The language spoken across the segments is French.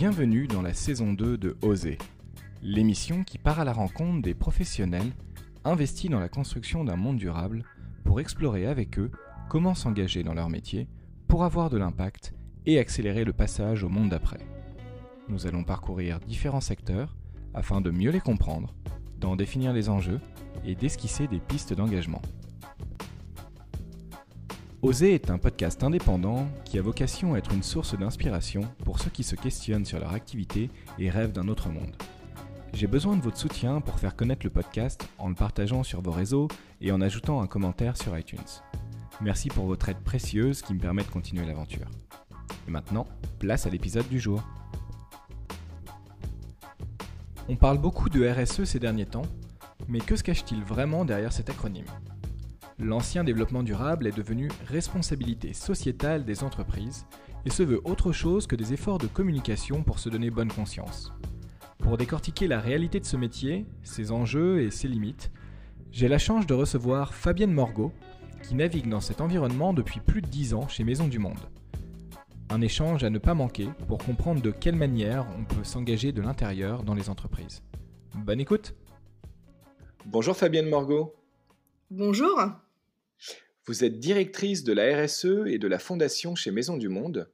Bienvenue dans la saison 2 de Oser, l'émission qui part à la rencontre des professionnels investis dans la construction d'un monde durable pour explorer avec eux comment s'engager dans leur métier pour avoir de l'impact et accélérer le passage au monde d'après. Nous allons parcourir différents secteurs afin de mieux les comprendre, d'en définir les enjeux et d'esquisser des pistes d'engagement. Oser est un podcast indépendant qui a vocation à être une source d'inspiration pour ceux qui se questionnent sur leur activité et rêvent d'un autre monde. J'ai besoin de votre soutien pour faire connaître le podcast en le partageant sur vos réseaux et en ajoutant un commentaire sur iTunes. Merci pour votre aide précieuse qui me permet de continuer l'aventure. Et maintenant, place à l'épisode du jour. On parle beaucoup de RSE ces derniers temps, mais que se cache-t-il vraiment derrière cet acronyme? L'ancien développement durable est devenu responsabilité sociétale des entreprises et se veut autre chose que des efforts de communication pour se donner bonne conscience. Pour décortiquer la réalité de ce métier, ses enjeux et ses limites, j'ai la chance de recevoir Fabienne Morgot, qui navigue dans cet environnement depuis plus de 10 ans chez Maison du Monde. Un échange à ne pas manquer pour comprendre de quelle manière on peut s'engager de l'intérieur dans les entreprises. Bonne écoute Bonjour Fabienne Morgot. Bonjour. Vous êtes directrice de la RSE et de la fondation chez Maison du Monde.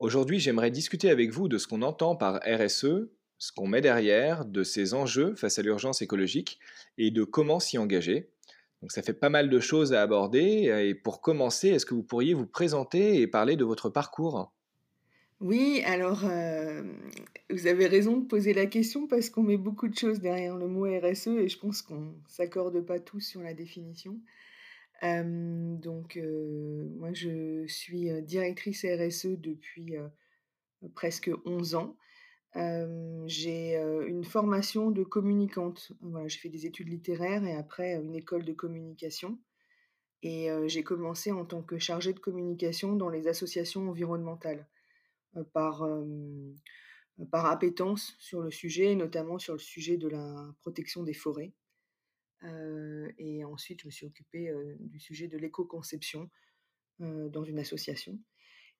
Aujourd'hui, j'aimerais discuter avec vous de ce qu'on entend par RSE, ce qu'on met derrière, de ses enjeux face à l'urgence écologique et de comment s'y engager. Donc ça fait pas mal de choses à aborder. Et pour commencer, est-ce que vous pourriez vous présenter et parler de votre parcours? Oui, alors euh, vous avez raison de poser la question parce qu'on met beaucoup de choses derrière le mot RSE et je pense qu'on s'accorde pas tous sur la définition. Donc moi je suis directrice RSE depuis presque 11 ans j'ai une formation de communicante. Voilà, j'ai fait des études littéraires et après une école de communication. Et j'ai commencé en tant que chargée de communication dans les associations environnementales par, par appétence sur le sujet, notamment sur le sujet de la protection des forêts. Et ensuite, je me suis occupée du sujet de l'éco-conception dans une association.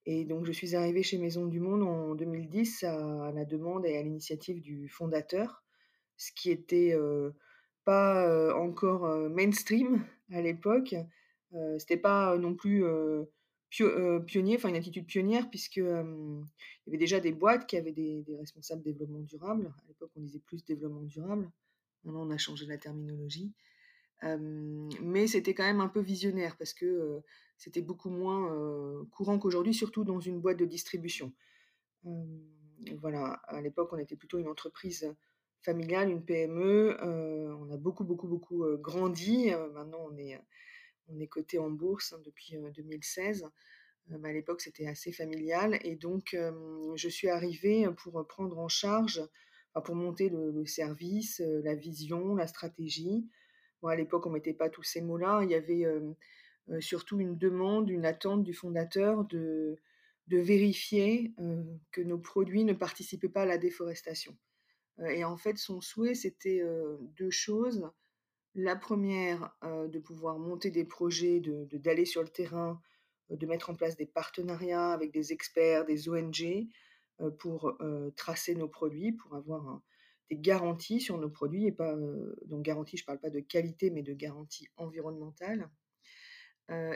Et donc, je suis arrivée chez Maison du Monde en 2010 à, la demande et à l'initiative du fondateur, ce qui était pas encore mainstream à l'époque. Euh, C'était pas non plus pionnier, enfin une attitude pionnière, puisque il y avait déjà des boîtes qui avaient des, des responsables développement durable. À l'époque, on disait plus développement durable. Maintenant, on a changé la terminologie mais c'était quand même un peu visionnaire parce que c'était beaucoup moins courant qu'aujourd'hui, surtout dans une boîte de distribution. voilà, à l'époque, on était plutôt une entreprise familiale, une PME. on a beaucoup, beaucoup, beaucoup grandi. maintenant, on est, on est coté en bourse hein, depuis 2016. à l'époque, c'était assez familial. Et donc, je suis arrivée pour prendre en charge, pour monter le service, la vision, la stratégie, à l'époque, on mettait pas tous ces mots-là. Il y avait surtout une demande, une attente du fondateur de, de vérifier que nos produits ne participaient pas à la déforestation. et en fait, son souhait, c'était deux choses. La première, de pouvoir monter des projets, d'aller de, d'aller sur le terrain, de mettre en place des partenariats avec des experts, des ONG, pour tracer nos produits, pour avoir des garanties sur nos produits, et pas, donc garantie, je ne parle pas de qualité, mais de garantie environnementale.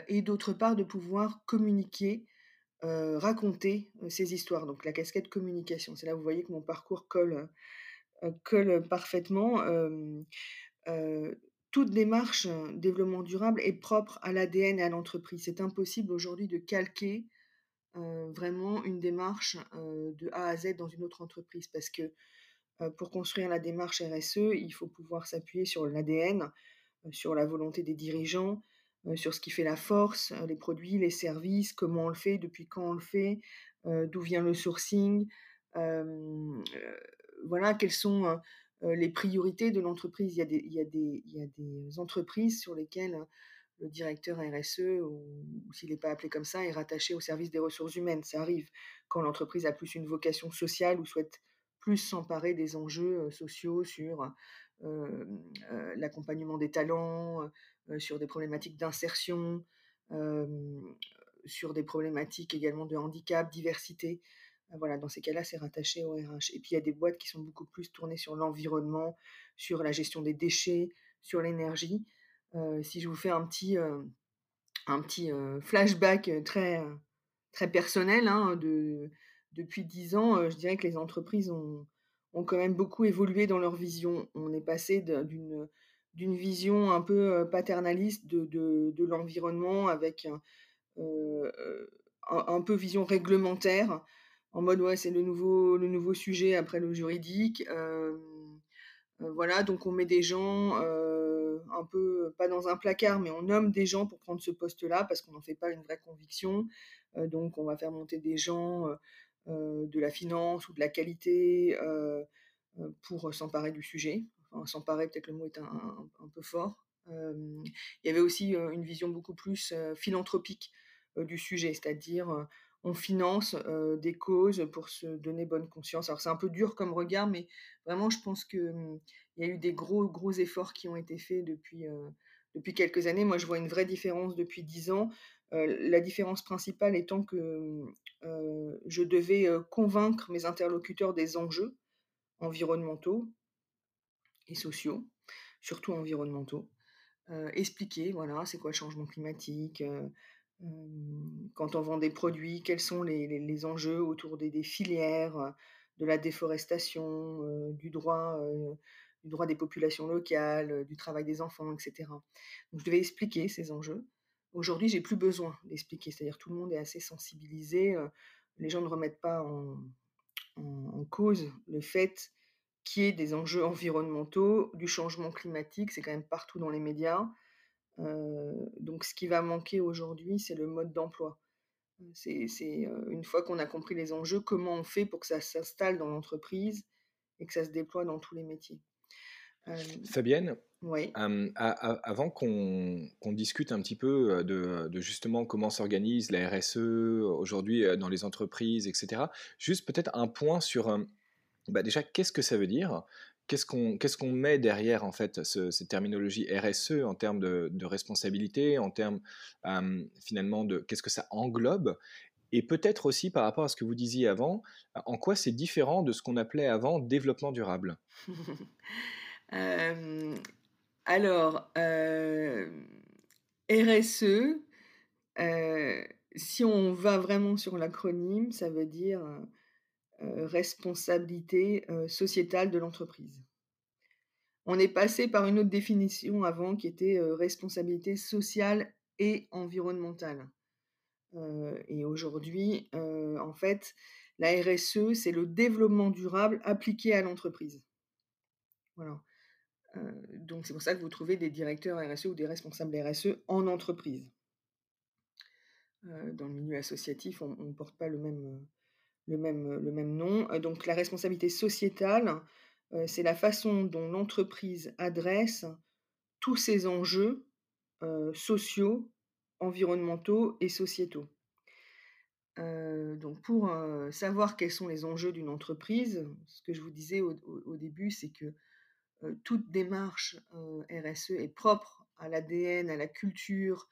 et d'autre part, de pouvoir communiquer, raconter ces histoires. Donc la casquette communication, c'est là où vous voyez que mon parcours colle, colle parfaitement. toute démarche développement durable est propre à l'ADN et à l'entreprise. C'est impossible aujourd'hui de calquer vraiment une démarche de A à Z dans une autre entreprise parce que euh, pour construire la démarche RSE, il faut pouvoir s'appuyer sur l'ADN, euh, sur la volonté des dirigeants, euh, sur ce qui fait la force, les produits, les services, comment on le fait, depuis quand on le fait, d'où vient le sourcing, voilà, quelles sont les priorités de l'entreprise. Il, y a des, entreprises sur lesquelles le directeur RSE, ou, s'il n'est pas appelé comme ça, est rattaché au service des ressources humaines. Ça arrive quand l'entreprise a plus une vocation sociale ou souhaite plus s'emparer des enjeux sociaux sur l'accompagnement des talents, sur des problématiques d'insertion, sur des problématiques également de handicap, diversité. voilà, dans ces cas-là, c'est rattaché au RH. Et puis il y a des boîtes qui sont beaucoup plus tournées sur l'environnement, sur la gestion des déchets, sur l'énergie. Si je vous fais un petit, un petit flashback très, très personnel, hein, de, depuis dix ans, je dirais que les entreprises ont, ont quand même beaucoup évolué dans leur vision. On est passé d'une d'une vision un peu paternaliste de, de, l'environnement avec un, peu vision réglementaire, en mode ouais c'est le nouveau, le nouveau sujet après le juridique. Voilà, donc on met des gens un peu, pas dans un placard, mais on nomme des gens pour prendre ce poste-là parce qu'on n'en fait pas une vraie conviction. donc on va faire monter des gens de la finance ou de la qualité pour s'emparer du sujet. Enfin, s'emparer, peut-être le mot est un, peu fort. il y avait aussi une vision beaucoup plus philanthropique du sujet, c'est-à-dire on finance des causes pour se donner bonne conscience. Alors c'est un peu dur comme regard, mais vraiment je pense qu'il mmh, y a eu des gros gros efforts qui ont été faits depuis depuis quelques années. Moi je vois une vraie différence depuis dix ans. la différence principale étant que je devais convaincre mes interlocuteurs des enjeux environnementaux et sociaux, surtout environnementaux. expliquer, voilà, c'est quoi le changement climatique, quand on vend des produits, quels sont les, enjeux autour des, filières, de la déforestation, du, droit, du droit des populations locales, du travail des enfants, etc. Donc je devais expliquer ces enjeux. Aujourd'hui, j'ai plus besoin d'expliquer, c'est-à-dire tout le monde est assez sensibilisé. les gens ne remettent pas en cause le fait qu'il y ait des enjeux environnementaux, du changement climatique, c'est quand même partout dans les médias. Euh, donc ce qui va manquer aujourd'hui, c'est le mode d'emploi. C'est euh, une fois qu'on a compris les enjeux, comment on fait pour que ça s'installe dans l'entreprise et que ça se déploie dans tous les métiers. Euh, Fabienne, oui. avant qu'on discute un petit peu de, justement comment s'organise la RSE aujourd'hui dans les entreprises, etc., juste peut-être un point sur bah déjà qu'est-ce que ça veut dire qu'est-ce qu'on qu'est-ce qu'on met derrière en fait cette terminologie RSE en termes de, responsabilité, en termes finalement de qu'est-ce que ça englobe? Et peut-être aussi par rapport à ce que vous disiez avant, en quoi c'est différent de ce qu'on appelait avant développement durable? Alors, RSE, si on va vraiment sur l'acronyme, ça veut dire responsabilité euh, sociétale de l'entreprise. On est passé par une autre définition avant qui était euh, responsabilité sociale et environnementale. et aujourd'hui, en fait, la RSE, c'est le développement durable appliqué à l'entreprise. Voilà. donc c'est pour ça que vous trouvez des directeurs RSE ou des responsables RSE en entreprise. dans le milieu associatif, on ne porte pas le même, le même, le même nom. Euh, donc la responsabilité sociétale, euh, c'est la façon dont l'entreprise adresse tous ces enjeux euh, sociaux, environnementaux et sociétaux. donc pour savoir quels sont les enjeux d'une entreprise, ce que je vous disais au début, c'est que toute démarche RSE est propre à l'ADN, à la culture,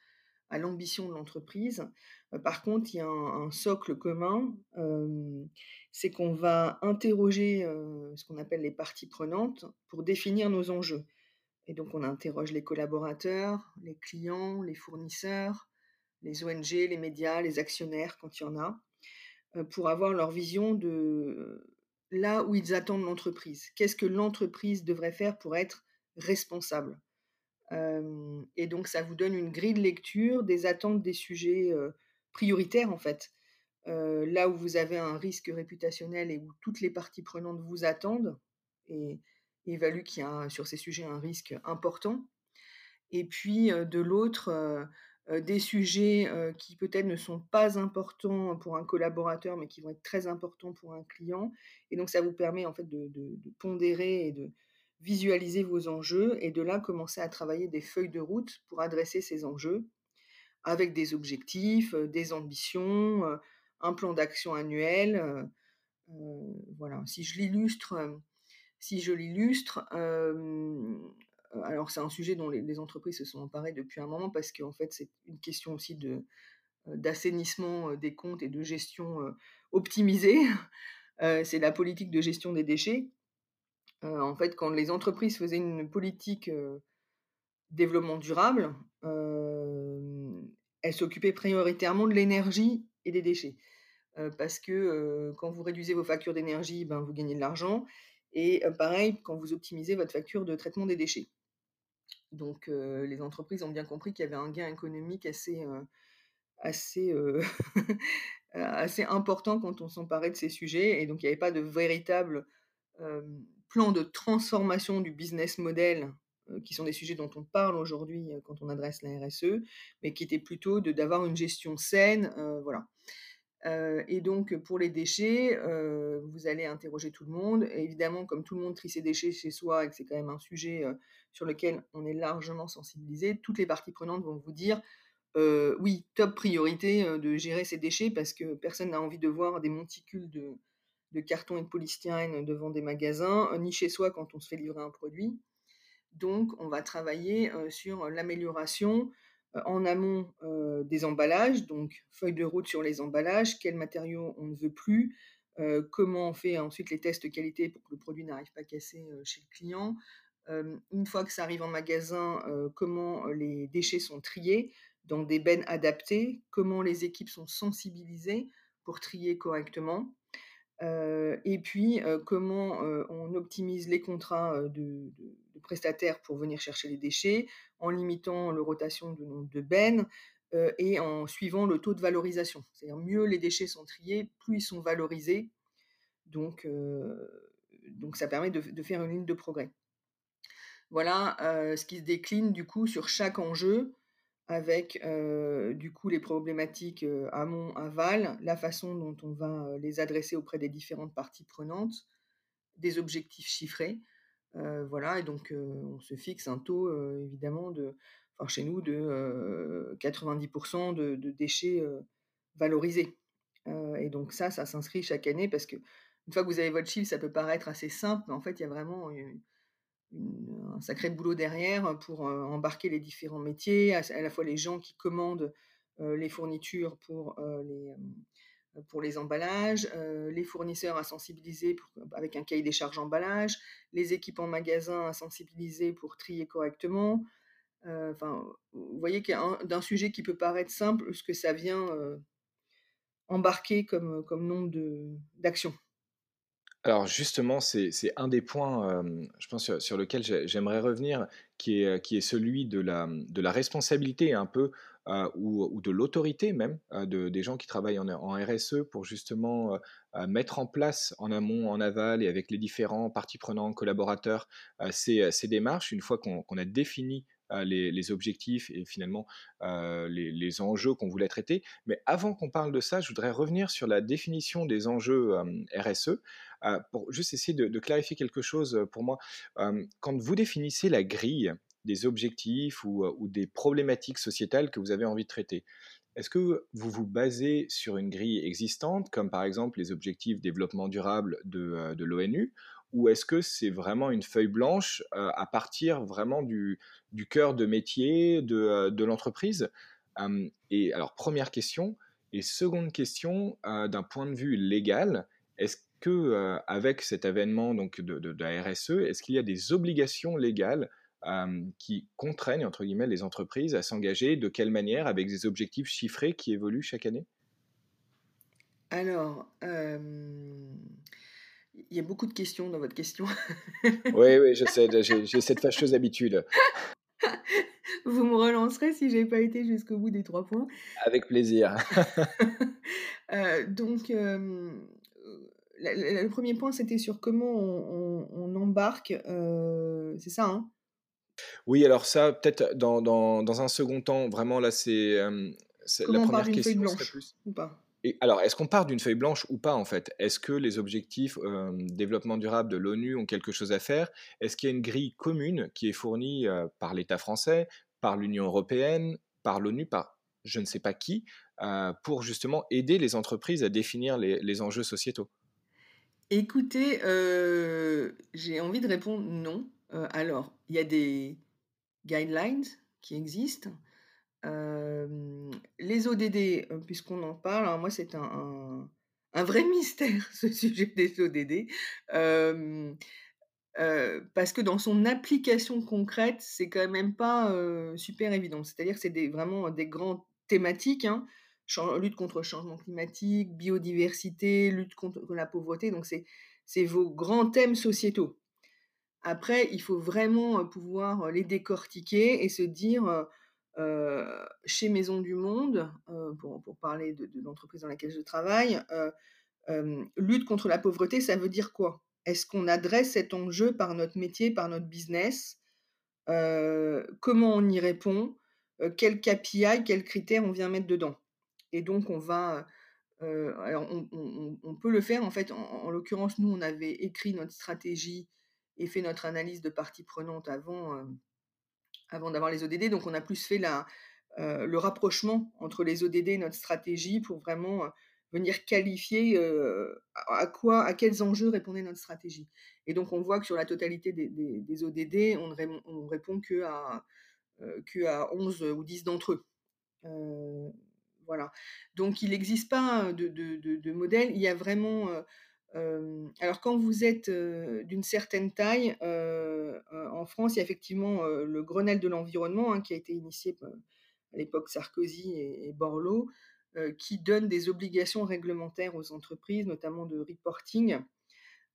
à l'ambition de l'entreprise. Euh, par contre, il y a un, socle commun, euh, c'est qu'on va interroger euh, ce qu'on appelle les parties prenantes pour définir nos enjeux. Et donc, on interroge les collaborateurs, les clients, les fournisseurs, les ONG, les médias, les actionnaires, quand il y en a, pour avoir leur vision de là où ils attendent l'entreprise. Qu'est-ce que l'entreprise devrait faire pour être responsable? Et donc, ça vous donne une grille de lecture des attentes des sujets prioritaires, en fait. là où vous avez un risque réputationnel et où toutes les parties prenantes vous attendent et évaluent qu'il y a sur ces sujets un risque important. Et puis, de l'autre, des sujets qui peut-être ne sont pas importants pour un collaborateur, mais qui vont être très importants pour un client. Et donc, ça vous permet en fait de pondérer et de, visualiser vos enjeux et de là commencer à travailler des feuilles de route pour adresser ces enjeux avec des objectifs, euh, des ambitions, euh, un plan d'action annuel. Euh, voilà. Si je l'illustre, alors c'est un sujet dont les, entreprises se sont emparées depuis un moment parce qu'en fait c'est une question aussi de d'assainissement des comptes et de gestion optimiser. c'est la politique de gestion des déchets. En fait, quand les entreprises faisaient une politique développement durable, elles s'occupaient prioritairement de l'énergie et des déchets. parce que quand vous réduisez vos factures d'énergie, ben, vous gagnez de l'argent. Et pareil, quand vous optimisez votre facture de traitement des déchets. Donc les entreprises ont bien compris qu'il y avait un gain économique assez, assez, assez important quand on s'emparait de ces sujets. Et donc il n'y avait pas de véritable plan de transformation du business model, qui sont des sujets dont on parle aujourd'hui quand on adresse la RSE, mais qui était plutôt d'avoir une gestion saine. voilà et donc, pour les déchets, vous allez interroger tout le monde. évidemment, comme tout le monde trie ses déchets chez soi et que c'est quand même un sujet sur lequel on est largement sensibilisé, toutes les parties prenantes vont vous dire oui, top priorité de gérer ces déchets parce que personne n'a envie de voir des monticules de, de carton et de polystyrène devant des magasins, ni chez soi quand on se fait livrer un produit. Donc, on va travailler sur l'amélioration en amont des emballages, donc feuille de route sur les emballages, quels matériaux on ne veut plus, comment on fait ensuite les tests de qualité pour que le produit n'arrive pas cassé chez le client. une fois que ça arrive en magasin, comment les déchets sont triés dans des bennes adaptées, comment les équipes sont sensibilisées pour trier correctement. Et puis, comment on optimise les contrats de, prestataires pour venir chercher les déchets, en limitant le rotation de nombre de bennes et en suivant le taux de valorisation. C'est-à-dire, mieux les déchets sont triés, plus ils sont valorisés. Donc, donc ça permet de, faire une ligne de progrès. Voilà ce qui se décline du coup sur chaque enjeu avec du coup les problématiques amont, aval, la façon dont on va les adresser auprès des différentes parties prenantes, des objectifs chiffrés. voilà, et donc on se fixe un taux évidemment de, enfin, chez nous de 90% de, de, déchets valorisés. et donc ça, ça s'inscrit chaque année parce que une fois que vous avez votre chiffre, ça peut paraître assez simple, mais en fait, il y a vraiment un sacré boulot derrière pour embarquer les différents métiers, à, la fois les gens qui commandent les fournitures pour les, emballages, les fournisseurs à sensibiliser avec un cahier des charges emballage, les équipes en magasin à sensibiliser pour trier correctement. Enfin, vous voyez d'un sujet qui peut paraître simple, ce que ça vient embarquer comme, comme nombre d'actions. Alors justement, c'est un des points, sur, lequel j'aimerais revenir, qui est, celui de la, de la responsabilité un peu, ou, de l'autorité même, de, des gens qui travaillent en, RSE pour justement mettre en place en amont, en aval et avec les différents parties prenantes, collaborateurs, ces, démarches, une fois qu'on a défini les, objectifs et finalement les, enjeux qu'on voulait traiter. Mais avant qu'on parle de ça, je voudrais revenir sur la définition des enjeux RSE pour juste essayer de, clarifier quelque chose pour moi. quand vous définissez la grille des objectifs ou, des problématiques sociétales que vous avez envie de traiter, est-ce que vous vous basez sur une grille existante, comme par exemple les objectifs développement durable de, de l'ONU, ou est-ce que c'est vraiment une feuille blanche à partir vraiment du, cœur de métier de, de l'entreprise? Et alors, première question. Et seconde question, d'un point de vue légal, est-ce que avec cet avènement donc de, de, la RSE, est-ce qu'il y a des obligations légales qui contraignent entre guillemets les entreprises à s'engager? De quelle manière? Avec des objectifs chiffrés qui évoluent chaque année? Alors, il y a beaucoup de questions dans votre question. oui, oui, je sais, j'ai cette fâcheuse habitude. Vous me relancerez si j'ai pas été jusqu'au bout des trois points. Avec plaisir. Euh, donc, le premier point, c'était sur comment on, embarque, euh, c'est ça, hein? Oui, alors ça, peut-être dans, dans, dans, un second temps, vraiment là, c'est la première question. Blanche, plus... ou pas? Alors, est-ce qu'on part d'une feuille blanche ou pas en fait? Est-ce que les objectifs euh, développement durable de l'ONU ont quelque chose à faire? Est-ce qu'il y a une grille commune qui est fournie euh, par l'État français, par l'Union européenne, par l'ONU, par je ne sais pas qui, euh, pour justement aider les entreprises à définir les, enjeux sociétaux? Écoutez, j'ai envie de répondre non. alors, il y a des guidelines qui existent les ODD, puisqu'on en parle, moi c'est un un vrai mystère, ce sujet des ODD. parce que dans son application concrète, c'est quand même pas super évident. C'est-à-dire que c'est vraiment des grandes thématiques, hein. lutte contre le changement climatique, biodiversité, lutte contre la pauvreté. Donc c'est vos grands thèmes sociétaux. Après, il faut vraiment pouvoir les décortiquer et se dire, chez Maison du Monde, pour, pour, parler de, l'entreprise dans laquelle je travaille, lutte contre la pauvreté, ça veut dire quoi? Est-ce qu'on adresse cet enjeu par notre métier, par notre business? Comment on y répond? Quel KPI, quels critères on vient mettre dedans? Et donc, on va... alors, on, peut le faire, en fait, en l'occurrence, nous, on avait écrit notre stratégie et fait notre analyse de parties prenantes avant, euh, avant d'avoir les ODD. Donc on a plus fait euh, le rapprochement entre les ODD et notre stratégie pour vraiment euh, venir qualifier à quoi, à quels enjeux répondait notre stratégie. Et donc on voit que sur la totalité des, ODD, on ne répond que à, que à 11 ou 10 d'entre eux. voilà. Donc il n'existe pas de, modèle. Il y a vraiment alors quand vous êtes d'une certaine taille, en France, il y a effectivement le Grenelle de l'environnement hein, qui a été initié à l'époque Sarkozy et, Borloo, qui donne des obligations réglementaires aux entreprises, notamment de reporting.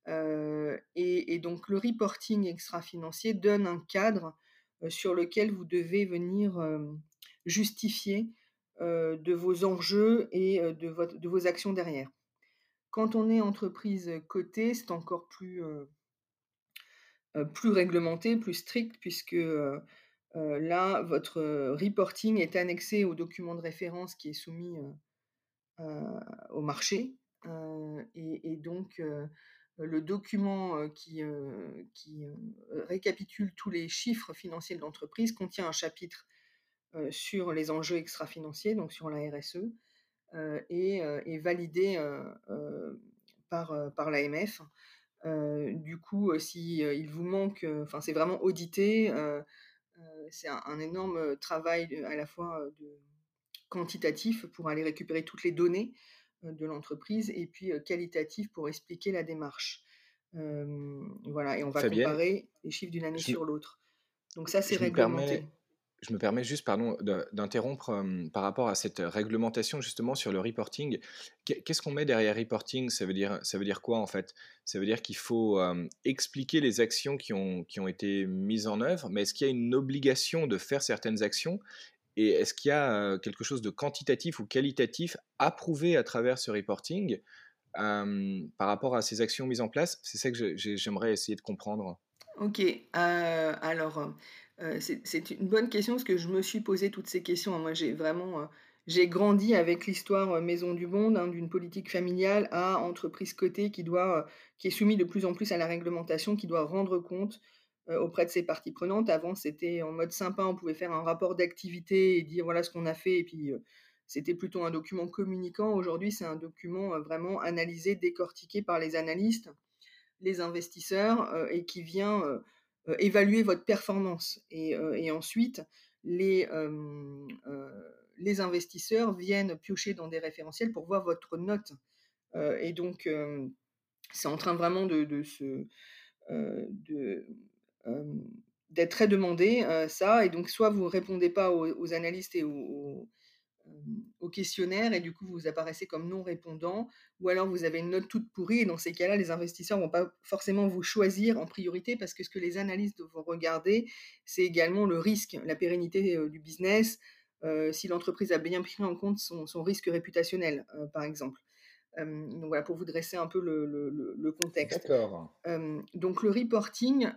Et, donc le reporting extra-financier donne un cadre sur lequel vous devez venir justifier de vos enjeux et de vos actions derrière. Quand on est entreprise cotée, c'est encore plus, plus réglementé, plus strict, puisque là, votre reporting est annexé au document de référence qui est soumis au marché. Et, donc, le document qui, qui récapitule tous les chiffres financiers de l'entreprise contient un chapitre sur les enjeux extra-financiers, donc sur la RSE, euh, et, euh, est validé euh, par, par l'AMF. du coup, si il vous manque, enfin c'est vraiment audité, c'est un, énorme travail à la fois de quantitatif pour aller récupérer toutes les données de l'entreprise et puis qualitatif pour expliquer la démarche. voilà, et on va comparer les chiffres d'une année sur l'autre. Donc ça, c'est réglementé je me permets juste pardon, d'interrompre par rapport à cette réglementation justement sur le reporting. Qu'est-ce qu'on met derrière reporting? Ça veut, dire, ça veut dire quoi en fait? Ça veut dire qu'il faut expliquer les actions qui ont, qui ont été mises en œuvre, mais est-ce qu'il y a une obligation de faire certaines actions? Et est-ce qu'il y a quelque chose de quantitatif ou qualitatif approuvé à travers ce reporting? Par rapport à ces actions mises en place C'est ça que j'aimerais essayer de comprendre. Ok, alors euh, c'est une bonne question parce que je me suis posé toutes ces questions. Moi, j'ai vraiment euh, j'ai grandi avec l'histoire euh, Maison du Monde, hein, d'une politique familiale à entreprise cotée qui, doit, qui est soumise de plus en plus à la réglementation, qui doit rendre compte auprès de ses parties prenantes. Avant, c'était en mode sympa, on pouvait faire un rapport d'activité et dire voilà ce qu'on a fait, et puis c'était plutôt un document communicant. Aujourd'hui, c'est un document vraiment analysé, décortiqué par les analystes, les investisseurs, et qui vient évaluer votre performance. Et, euh, ensuite, les, les investisseurs viennent piocher dans des référentiels pour voir votre note. et donc, c'est en train vraiment de, de se... d'être très demandé, ça. Et donc, soit vous répondez pas aux, analystes et aux, au questionnaire et du coup vous apparaissez comme non répondant ou alors vous avez une note toute pourrie et dans ces cas-là les investisseurs vont pas forcément vous choisir en priorité parce que ce que les analystes vont regarder c'est également le risque, la pérennité du business, si l'entreprise a bien pris en compte son, risque réputationnel par exemple. donc voilà pour vous dresser un peu le, contexte. D'accord. donc le reporting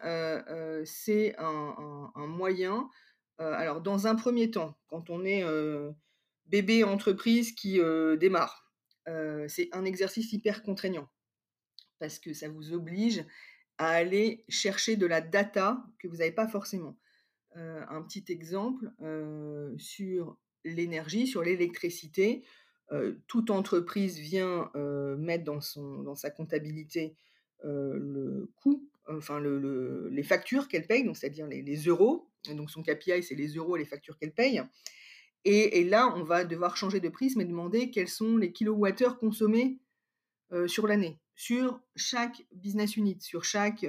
c'est un, un, moyen alors dans un premier temps quand on est bébé entreprise qui euh, démarre. Euh, c'est un exercice hyper contraignant parce que ça vous oblige à aller chercher de la data que vous n'avez pas forcément. Euh, un petit exemple sur l'énergie, sur l'électricité. toute entreprise vient mettre dans, sa comptabilité le coût, enfin les factures qu'elle paye, c'est-à-dire les, les, euros. Donc son KPI, c'est les euros et les factures qu'elle paye. Et, là, on va devoir changer de prisme et demander quels sont les kilowattheures consommés sur l'année, sur chaque business unit, sur chaque,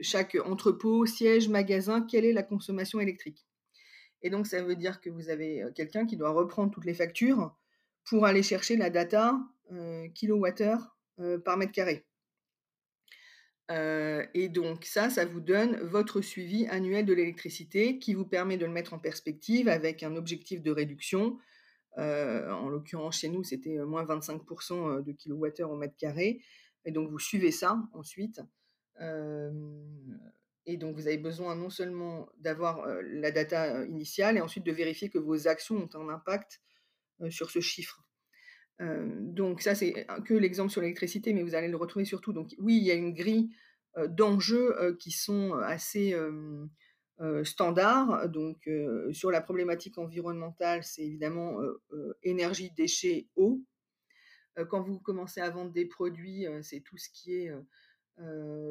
chaque entrepôt, siège, magasin, quelle est la consommation électrique. Et donc, ça veut dire que vous avez quelqu'un qui doit reprendre toutes les factures pour aller chercher la data kilowattheure par mètre carré. Et donc ça, ça vous donne votre suivi annuel de l'électricité qui vous permet de le mettre en perspective avec un objectif de réduction. en l'occurrence, chez nous, c'était moins 25% de kilowattheure au mètre carré. Et donc, vous suivez ça ensuite. et donc, vous avez besoin non seulement d'avoir la data initiale et ensuite de vérifier que vos actions ont un impact sur ce chiffre donc ça, c'est que l'exemple sur l'électricité, mais vous allez le retrouver surtout. Donc oui, il y a une grille d'enjeux qui sont assez standards. Donc sur la problématique environnementale, c'est évidemment énergie, déchets, eau. quand vous commencez à vendre des produits, c'est tout ce qui est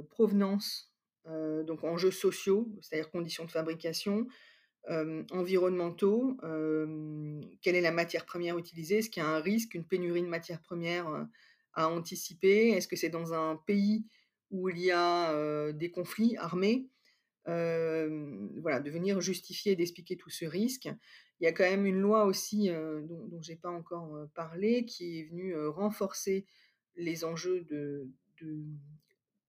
provenance, donc enjeux sociaux, c'est-à-dire conditions de fabrication, environnementaux, quelle est la matière première utilisée, est-ce qu'il y a un risque, une pénurie de matière première à anticiper, est-ce que c'est dans un pays où il y a des conflits armés, voilà, de venir justifier et d'expliquer tout ce risque. Il y a quand même une loi aussi dont, dont je n'ai pas encore parlé qui est venue renforcer les enjeux de,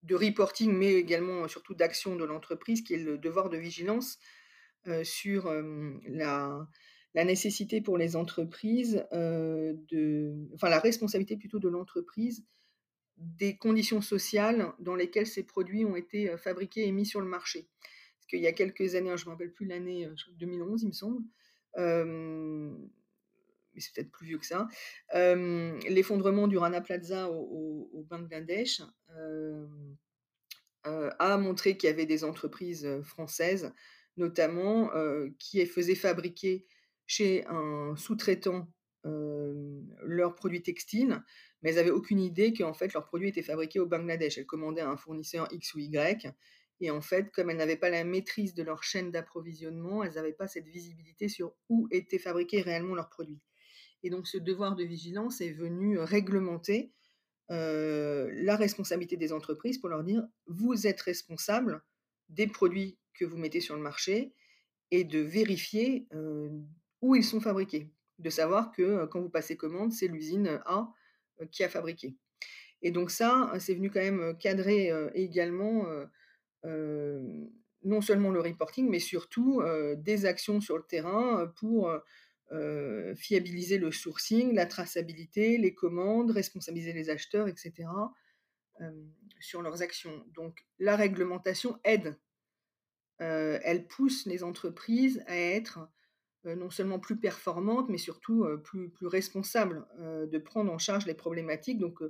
de, reporting, mais également surtout d'action de l'entreprise, qui est le devoir de vigilance sur la, nécessité pour les entreprises de, enfin la responsabilité plutôt de l'entreprise des conditions sociales dans lesquelles ces produits ont été fabriqués et mis sur le marché. Parce qu'il y a quelques années, hein, je ne me rappelle plus l'année, 2011 il me semble, mais c'est peut-être plus vieux que ça, l'effondrement du Rana Plaza au Bangladesh a montré qu'il y avait des entreprises françaises notamment, qui faisaient fabriquer chez un sous-traitant leurs produits textiles, mais elles n'avaient aucune idée qu'en fait leurs produits étaient fabriqués au Bangladesh. Elles commandaient à un fournisseur X ou Y, et en fait, comme elles n'avaient pas la maîtrise de leur chaîne d'approvisionnement, elles n'avaient pas cette visibilité sur où étaient fabriqués réellement leurs produits. Et donc ce devoir de vigilance est venu réglementer la responsabilité des entreprises pour leur dire, vous êtes responsable des produits que vous mettez sur le marché et de vérifier où ils sont fabriqués. De savoir que quand vous passez commande, c'est l'usine A qui a fabriqué. Et donc ça, c'est venu quand même cadrer également non seulement le reporting, mais surtout des actions sur le terrain pour fiabiliser le sourcing, la traçabilité, les commandes, responsabiliser les acheteurs, etc. sur leurs actions. Donc la réglementation aide elle pousse les entreprises à être non seulement plus performantes, mais surtout plus, plus responsables de prendre en charge les problématiques. Donc,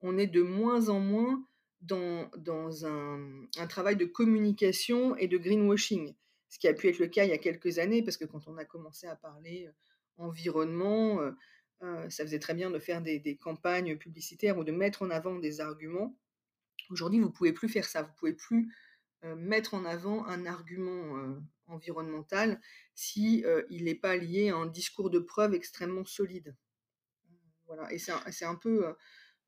on est de moins en moins dans, dans un, travail de communication et de greenwashing, ce qui a pu être le cas il y a quelques années, parce que quand on a commencé à parler environnement, ça faisait très bien de faire des, des, campagnes publicitaires ou de mettre en avant des arguments. Aujourd'hui, vous pouvez plus faire ça, vous pouvez plus euh, mettre en avant un argument euh, environnemental si euh, il n'est pas lié à un discours de preuve extrêmement solide. Voilà, et c'est un, peu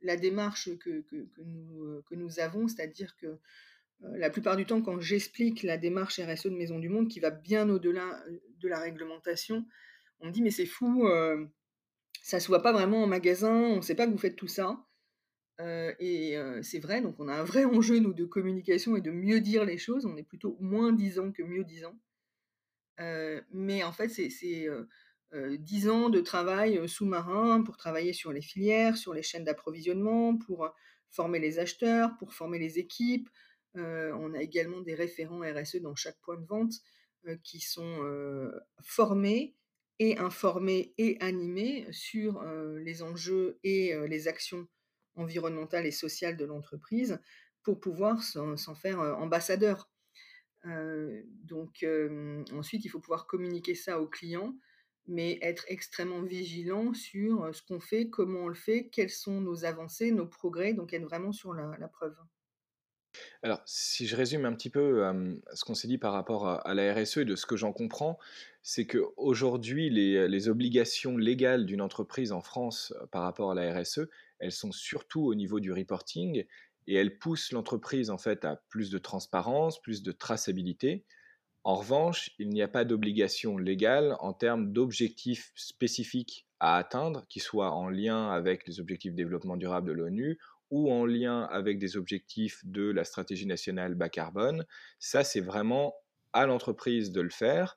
la démarche que, nous, que nous, avons, c'est-à-dire que la plupart du temps, quand j'explique la démarche RSE de Maison du Monde, qui va bien au-delà de la réglementation, on me dit mais c'est fou, ça se voit pas vraiment en magasin, on ne sait pas que vous faites tout ça et c'est vrai, donc on a un vrai enjeu, nous, de communication et de mieux dire les choses. On est plutôt moins disant que mieux disant. mais en fait, c'est dix ans de travail sous-marin pour travailler sur les filières, sur les chaînes d'approvisionnement, pour former les acheteurs, pour former les équipes. on a également des référents RSE dans chaque point de vente qui sont formés et informés et animés sur les enjeux et les actions environnementale et sociale de l'entreprise pour pouvoir s'en faire ambassadeur. donc ensuite, il faut pouvoir communiquer ça aux clients, mais être extrêmement vigilant sur ce qu'on fait, comment on le fait, quelles sont nos avancées, nos progrès, donc être vraiment sur la, preuve. Alors, si je résume un petit peu ce qu'on s'est dit par rapport à, la RSE et de ce que j'en comprends, c'est qu'aujourd'hui, les, les obligations légales d'une entreprise en France par rapport à la RSE, elles sont surtout au niveau du reporting et elles poussent l'entreprise en fait à plus de transparence, plus de traçabilité. En revanche, il n'y a pas d'obligation légale en termes d'objectifs spécifiques à atteindre, qui soient en lien avec les objectifs de développement durable de l'ONU ou en lien avec des objectifs de la stratégie nationale bas carbone. Ça, c'est vraiment à l'entreprise de le faire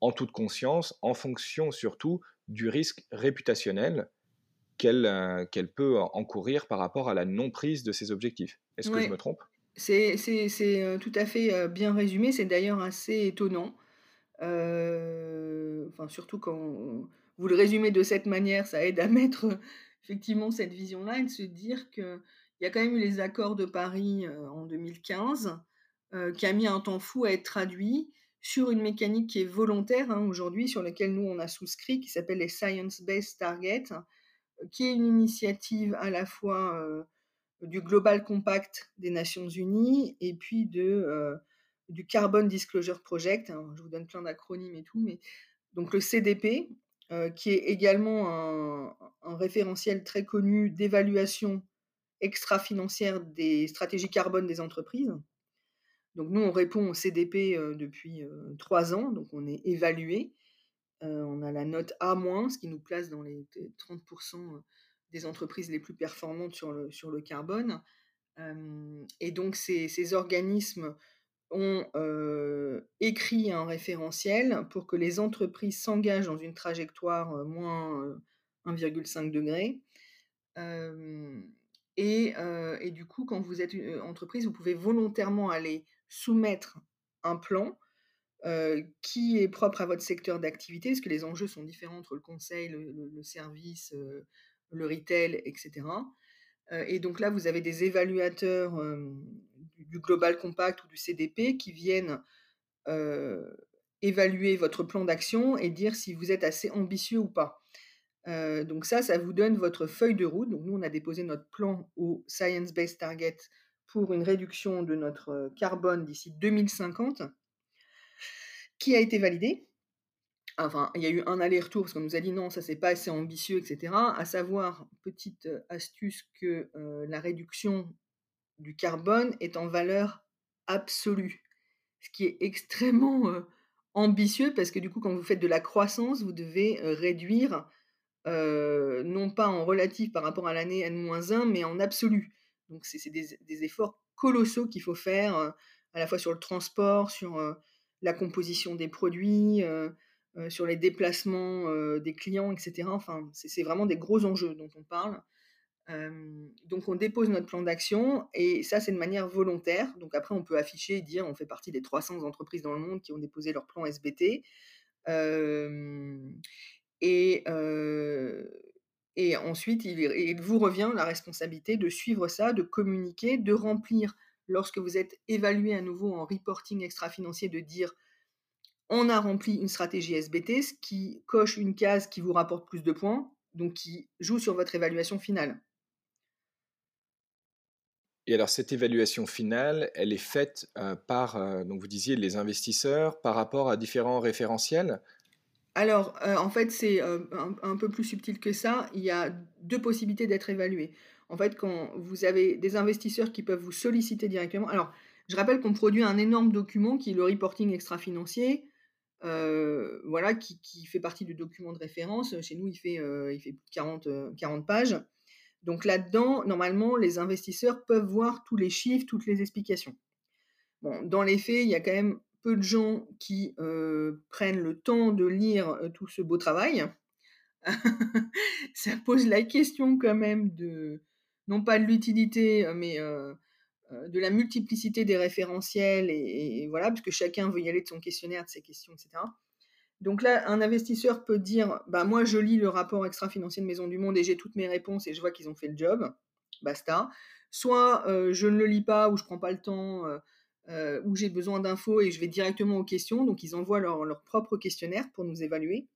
en toute conscience, en fonction surtout du risque réputationnel qu'elle euh, qu'elle peut encourir par rapport à la non-prise de ses objectifs. Est-ce que je me trompe? C'est euh, tout à fait euh, bien résumé, c'est d'ailleurs assez étonnant. enfin, surtout quand vous le résumez de cette manière, ça aide à mettre effectivement cette vision-là et de se dire qu'il y a quand même eu les accords de Paris en 2015 qui a mis un temps fou à être traduit sur une mécanique qui est volontaire hein, aujourd'hui, sur laquelle nous on a souscrit, qui s'appelle les Science-Based Targets, qui est une initiative à la fois du Global Compact des Nations Unies et puis de, du Carbon Disclosure Project. je vous donne plein d'acronymes et tout, mais donc le CDP, qui est également un, un référentiel très connu d'évaluation extra-financière des stratégies carbone des entreprises. Donc nous, on répond au CDP depuis trois ans, donc on est évalué. On a la note A-, ce qui nous place dans les 30% des entreprises les plus performantes sur le, sur le carbone. et donc ces, organismes ont écrit un référentiel pour que les entreprises s'engagent dans une trajectoire moins 1,5 degré. Et, et, du coup, quand vous êtes une entreprise, vous pouvez volontairement aller soumettre un plan qui est propre à votre secteur d'activité, parce que les enjeux sont différents entre le conseil, le, service, le retail, etc. et donc là, vous avez des évaluateurs du, Global Compact ou du CDP qui viennent évaluer votre plan d'action et dire si vous êtes assez ambitieux ou pas. donc ça, ça vous donne votre feuille de route. Donc nous, on a déposé notre plan au Science Based Target pour une réduction de notre carbone d'ici 2050, qui a été validé. Enfin, il y a eu un aller-retour parce qu'on nous a dit non, ça c'est pas assez ambitieux, etc. À savoir, petite astuce, que la réduction du carbone est en valeur absolue, ce qui est extrêmement ambitieux parce que du coup, quand vous faites de la croissance, vous devez réduire non pas en relatif par rapport à l'année N-1, mais en absolu. Donc, c'est des, efforts colossaux qu'il faut faire, euh, à la fois sur le transport, sur euh, la composition des produits, euh, sur les déplacements des clients, etc. Enfin, c'est vraiment des gros enjeux dont on parle. donc, on dépose notre plan d'action et ça, c'est de manière volontaire. Donc, après, on peut afficher et dire on fait partie des 300 entreprises dans le monde qui ont déposé leur plan SBT. et et ensuite, il, vous revient la responsabilité de suivre ça, de communiquer, de remplir, lorsque vous êtes évalué à nouveau en reporting extra-financier, de dire on a rempli une stratégie SBT, ce qui coche une case qui vous rapporte plus de points, donc qui joue sur votre évaluation finale. Et alors cette évaluation finale, elle est faite euh, par, euh, donc vous disiez, les investisseurs par rapport à différents référentiels? Alors, euh, en fait, c'est un, peu plus subtil que ça. Il y a deux possibilités d'être évalué. En fait, quand vous avez des investisseurs qui peuvent vous solliciter directement. Alors, je rappelle qu'on produit un énorme document qui est le reporting extra-financier, euh, voilà, qui, fait partie du document de référence. Chez nous, il fait, il plus de 40, 40 pages. Donc là-dedans, normalement, les investisseurs peuvent voir tous les chiffres, toutes les explications. Bon, dans les faits, il y a quand même peu de gens qui prennent le temps de lire tout ce beau travail. ça pose la question quand même de, non pas de l'utilité, mais de la multiplicité des référentiels, et, voilà, parce que chacun veut y aller de son questionnaire, de ses questions, etc. Donc là, un investisseur peut dire, bah moi je lis le rapport extra-financier de Maison du Monde et j'ai toutes mes réponses et je vois qu'ils ont fait le job, basta. Soit je ne le lis pas ou je prends pas le temps, euh, où j'ai besoin d'infos et je vais directement aux questions. Donc, ils envoient leur, propre questionnaire pour nous évaluer.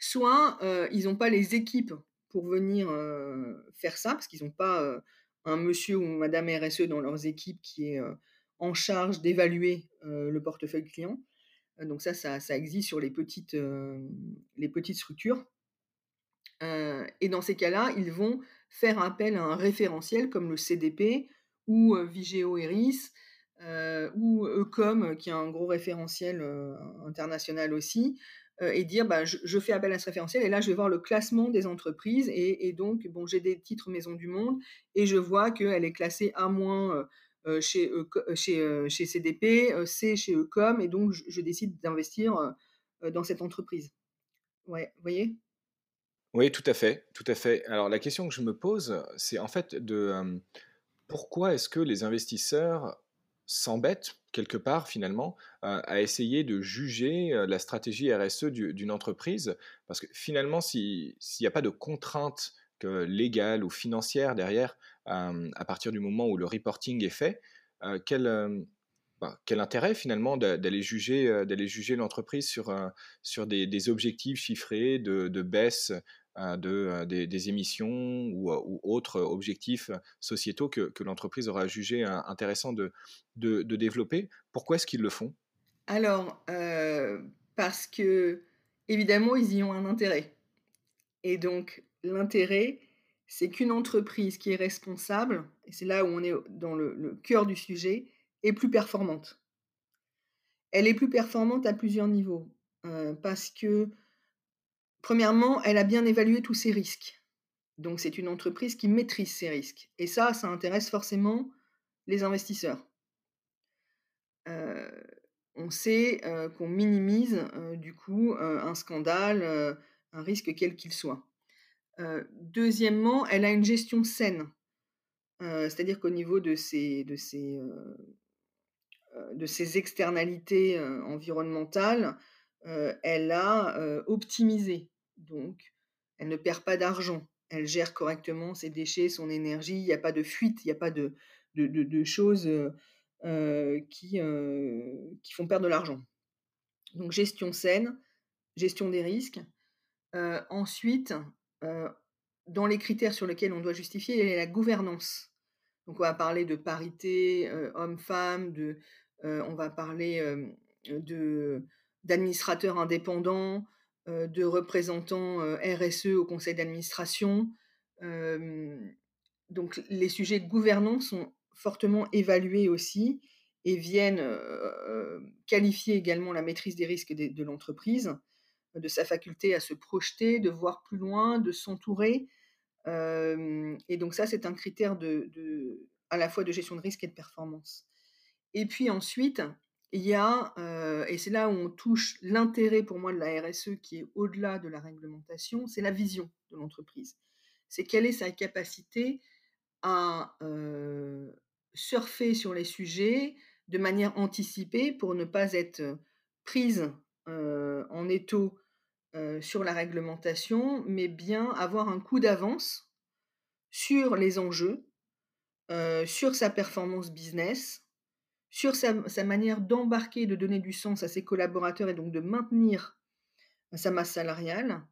Soit euh, ils n'ont pas les équipes pour venir faire ça, parce qu'ils n'ont pas un monsieur ou madame RSE dans leurs équipes qui est en charge d'évaluer le portefeuille client. donc ça, ça, ça, existe sur les petites, les petites structures. et dans ces cas-là, ils vont faire appel à un référentiel comme le CDP ou Vigeo Eris ou Ecom, qui est un gros référentiel international aussi, et dire bah, je, fais appel à ce référentiel et là je vais voir le classement des entreprises et, donc bon j'ai des titres Maison du Monde et je vois qu'elle est classée A- chez, chez, chez CDP, C chez Ecom et donc je, décide d'investir dans cette entreprise. Ouais, vous voyez? Oui, tout à fait, tout à fait. Alors la question que je me pose, c'est en fait de pourquoi est-ce que les investisseurs s'embêtent quelque part finalement à essayer de juger la stratégie RSE d'une entreprise. Parce que finalement s'il n'y a pas de contraintes légales ou financières derrière à partir du moment où le reporting est fait, quel, ben, quel intérêt finalement d'aller juger, d'aller juger l'entreprise sur, sur des, objectifs chiffrés de, de baisse de, des, émissions ou, autres objectifs sociétaux que, l'entreprise aura jugé intéressant de, de, développer. Pourquoi est-ce qu'ils le font? Alors, parce que, évidemment, ils y ont un intérêt. Et donc, l'intérêt, c'est qu'une entreprise qui est responsable, et c'est là où on est dans le, le cœur du sujet, est plus performante. Elle est plus performante à plusieurs niveaux. parce que Premièrement, elle a bien évalué tous ses risques. Donc c'est une entreprise qui maîtrise ses risques. Et ça, ça intéresse forcément les investisseurs. Euh, on sait euh, qu'on minimise euh, du coup un scandale, un risque quel qu'il soit. deuxièmement, elle a une gestion saine. C'est-à-dire qu'au niveau de ses, de de ses externalités environnementales, elle a optimisé donc, elle ne perd pas d'argent. Elle gère correctement ses déchets, son énergie. Il n'y a pas de fuite, il n'y a pas de, choses qui, font perdre de l'argent. Donc, gestion saine, gestion des risques. Ensuite, dans les critères sur lesquels on doit justifier, il y a la gouvernance. Donc, on va parler de parité homme-femme, on va parler de d'administrateurs indépendants, de représentants euh, RSE au conseil d'administration. donc les sujets de gouvernance sont fortement évalués aussi et viennent euh, qualifier également la maîtrise des risques de, l'entreprise, de sa faculté à se projeter, de voir plus loin, de s'entourer. et donc ça, c'est un critère de, à la fois de gestion de risque et de performance. Et puis ensuite, il y a, euh, et c'est là où on touche l'intérêt pour moi de la RSE qui est au-delà de la réglementation, c'est la vision de l'entreprise. C'est quelle est sa capacité à euh, surfer sur les sujets de manière anticipée pour ne pas être prise euh, en étau sur la réglementation, mais bien avoir un coup d'avance sur les enjeux, sur sa performance business, sur sa, manière d'embarquer, de donner du sens à ses collaborateurs et donc de maintenir sa masse salariale,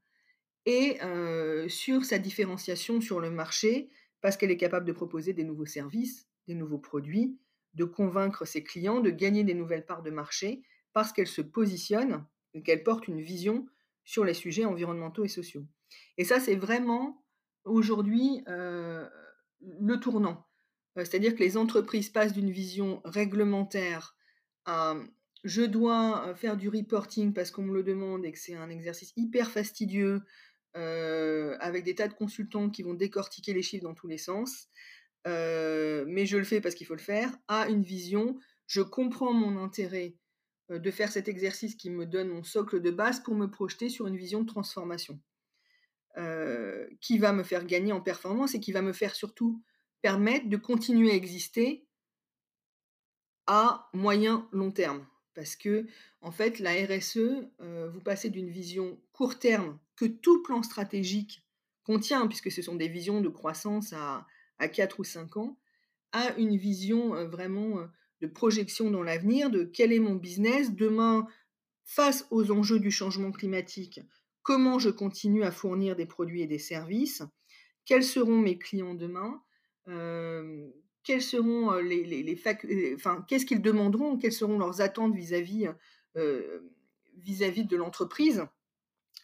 et euh, sur sa différenciation sur le marché, parce qu'elle est capable de proposer des nouveaux services, des nouveaux produits, de convaincre ses clients, de gagner des nouvelles parts de marché, parce qu'elle se positionne et qu'elle porte une vision sur les sujets environnementaux et sociaux. Et ça, c'est vraiment aujourd'hui euh, le tournant. Euh, c'est-à-dire que les entreprises passent d'une vision réglementaire à je dois faire du reporting parce qu'on me le demande et que c'est un exercice hyper fastidieux avec des tas de consultants qui vont décortiquer les chiffres dans tous les sens, mais je le fais parce qu'il faut le faire, à une vision, je comprends mon intérêt de faire cet exercice qui me donne mon socle de base pour me projeter sur une vision de transformation qui va me faire gagner en performance et qui va me faire surtout permettre de continuer à exister à moyen long terme. Parce que, en fait, la RSE, euh, vous passez d'une vision court terme que tout plan stratégique contient, puisque ce sont des visions de croissance à, à 4 ou 5 ans, à une vision euh, vraiment euh, de projection dans l'avenir, de quel est mon business. Demain face aux enjeux du changement climatique, comment je continue à fournir des produits et des services, quels seront mes clients demain, quels seront les, les, enfin, qu'est-ce qu'ils demanderont, quelles seront leurs attentes vis-à-vis vis-à-vis de l'entreprise?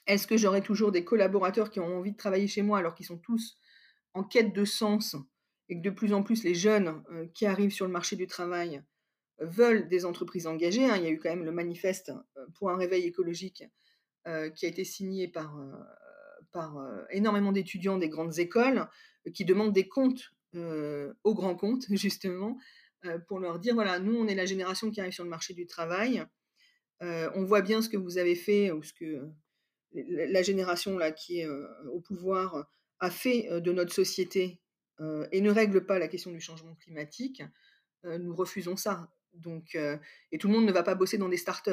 Est-ce que j'aurai toujours des collaborateurs qui ont envie de travailler chez moi alors qu'ils sont tous en quête de sens et que de plus en plus les jeunes qui arrivent sur le marché du travail veulent des entreprises engagées. Hein. Il y a eu quand même le manifeste pour un réveil écologique qui a été signé par, par énormément d'étudiants des grandes écoles qui demandent des comptes aux grands comptes, justement, pour leur dire, voilà, nous, on est la génération qui arrive sur le marché du travail. on voit bien ce que vous avez fait ou ce que la génération là, qui est au pouvoir a fait de notre société et ne règle pas la question du changement climatique, nous refusons ça. Donc, et tout le monde ne va pas bosser dans des startups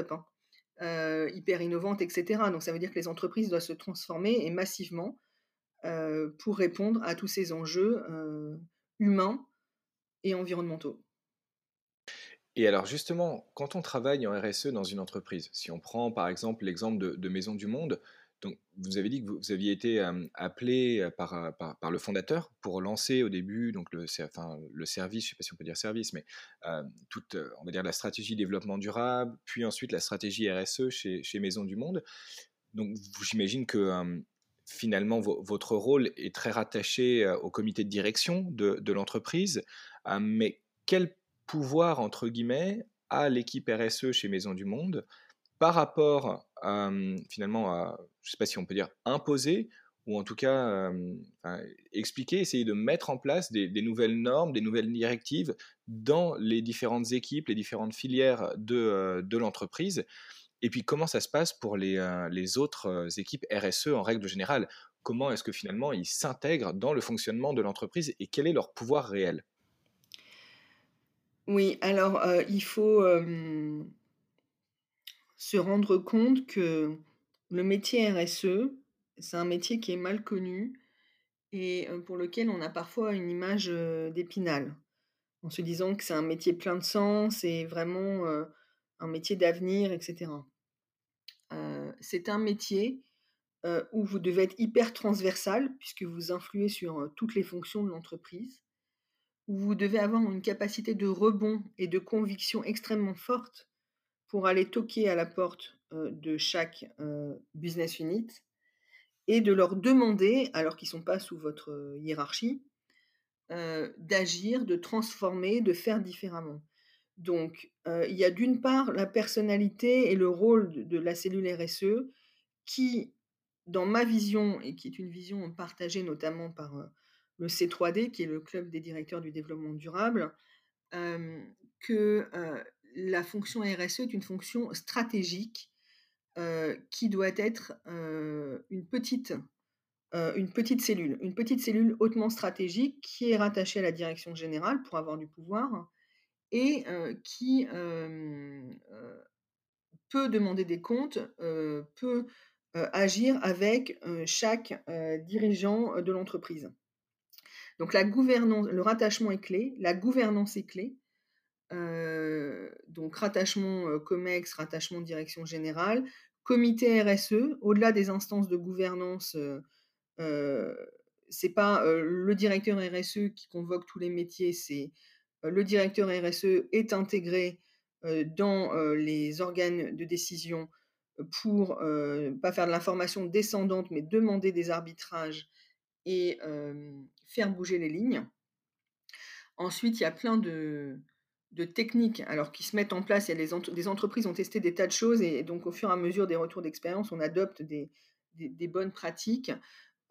hein, hyper innovantes, etc. Donc ça veut dire que les entreprises doivent se transformer et massivement pour répondre à tous ces enjeux humains et environnementaux. Et alors justement, quand on travaille en RSE dans une entreprise, si on prend par exemple l'exemple de, Maison du Monde, donc vous avez dit que vous, aviez été appelé par, le fondateur pour lancer au début donc le, service, je ne sais pas si on peut dire service, mais toute, on va dire la stratégie développement durable, puis ensuite la stratégie RSE chez Maison du Monde. Donc j'imagine que finalement votre rôle est très rattaché au comité de direction de, l'entreprise, mais quel pouvoir, entre guillemets, à l'équipe RSE chez Maison du Monde par rapport finalement à, je ne sais pas si on peut dire imposer, ou en tout cas expliquer, essayer de mettre en place des, nouvelles normes, des nouvelles directives dans les différentes équipes, les différentes filières de l'entreprise? Et puis comment ça se passe pour les, les autres équipes RSE en règle générale? Comment est-ce que finalement ils s'intègrent dans le fonctionnement de l'entreprise et quel est leur pouvoir réel? Oui, alors, il faut, se rendre compte que le métier RSE, c'est un métier qui est mal connu et pour lequel on a parfois une image, d'Épinal. En se disant que c'est un métier plein de sens et vraiment, un métier d'avenir etc. c'est un métier, où vous devez être hyper transversal puisque vous influez sur, toutes les fonctions de l'entreprise où vous devez avoir une capacité de rebond et de conviction extrêmement forte pour aller toquer à la porte de chaque business unit et de leur demander, alors qu'ils ne sont pas sous votre hiérarchie, d'agir, de transformer, de faire différemment. Donc, il y a d'une part la personnalité et le rôle de, la cellule RSE qui, dans ma vision, et qui est une vision partagée notamment par le C3D, qui est le club des directeurs du développement durable, que la fonction RSE est une fonction stratégique qui doit être une, petite, une petite cellule, une petite cellule hautement stratégique qui est rattachée à la direction générale pour avoir du pouvoir et qui peut demander des comptes, peut agir avec chaque dirigeant de l'entreprise. Donc la gouvernance, le rattachement est clé, la gouvernance est clé. Donc rattachement COMEX, rattachement direction générale, comité RSE, au-delà des instances de gouvernance, euh, c'est pas le directeur RSE qui convoque tous les métiers, c'est le directeur RSE est intégré dans les organes de décision pour pas faire de l'information descendante, mais demander des arbitrages et faire bouger les lignes. Ensuite, il y a plein de, techniques alors, qui se mettent en place. Il a des entreprises ont testé des tas de choses et, donc au fur et à mesure des retours d'expérience, on adopte des, bonnes pratiques,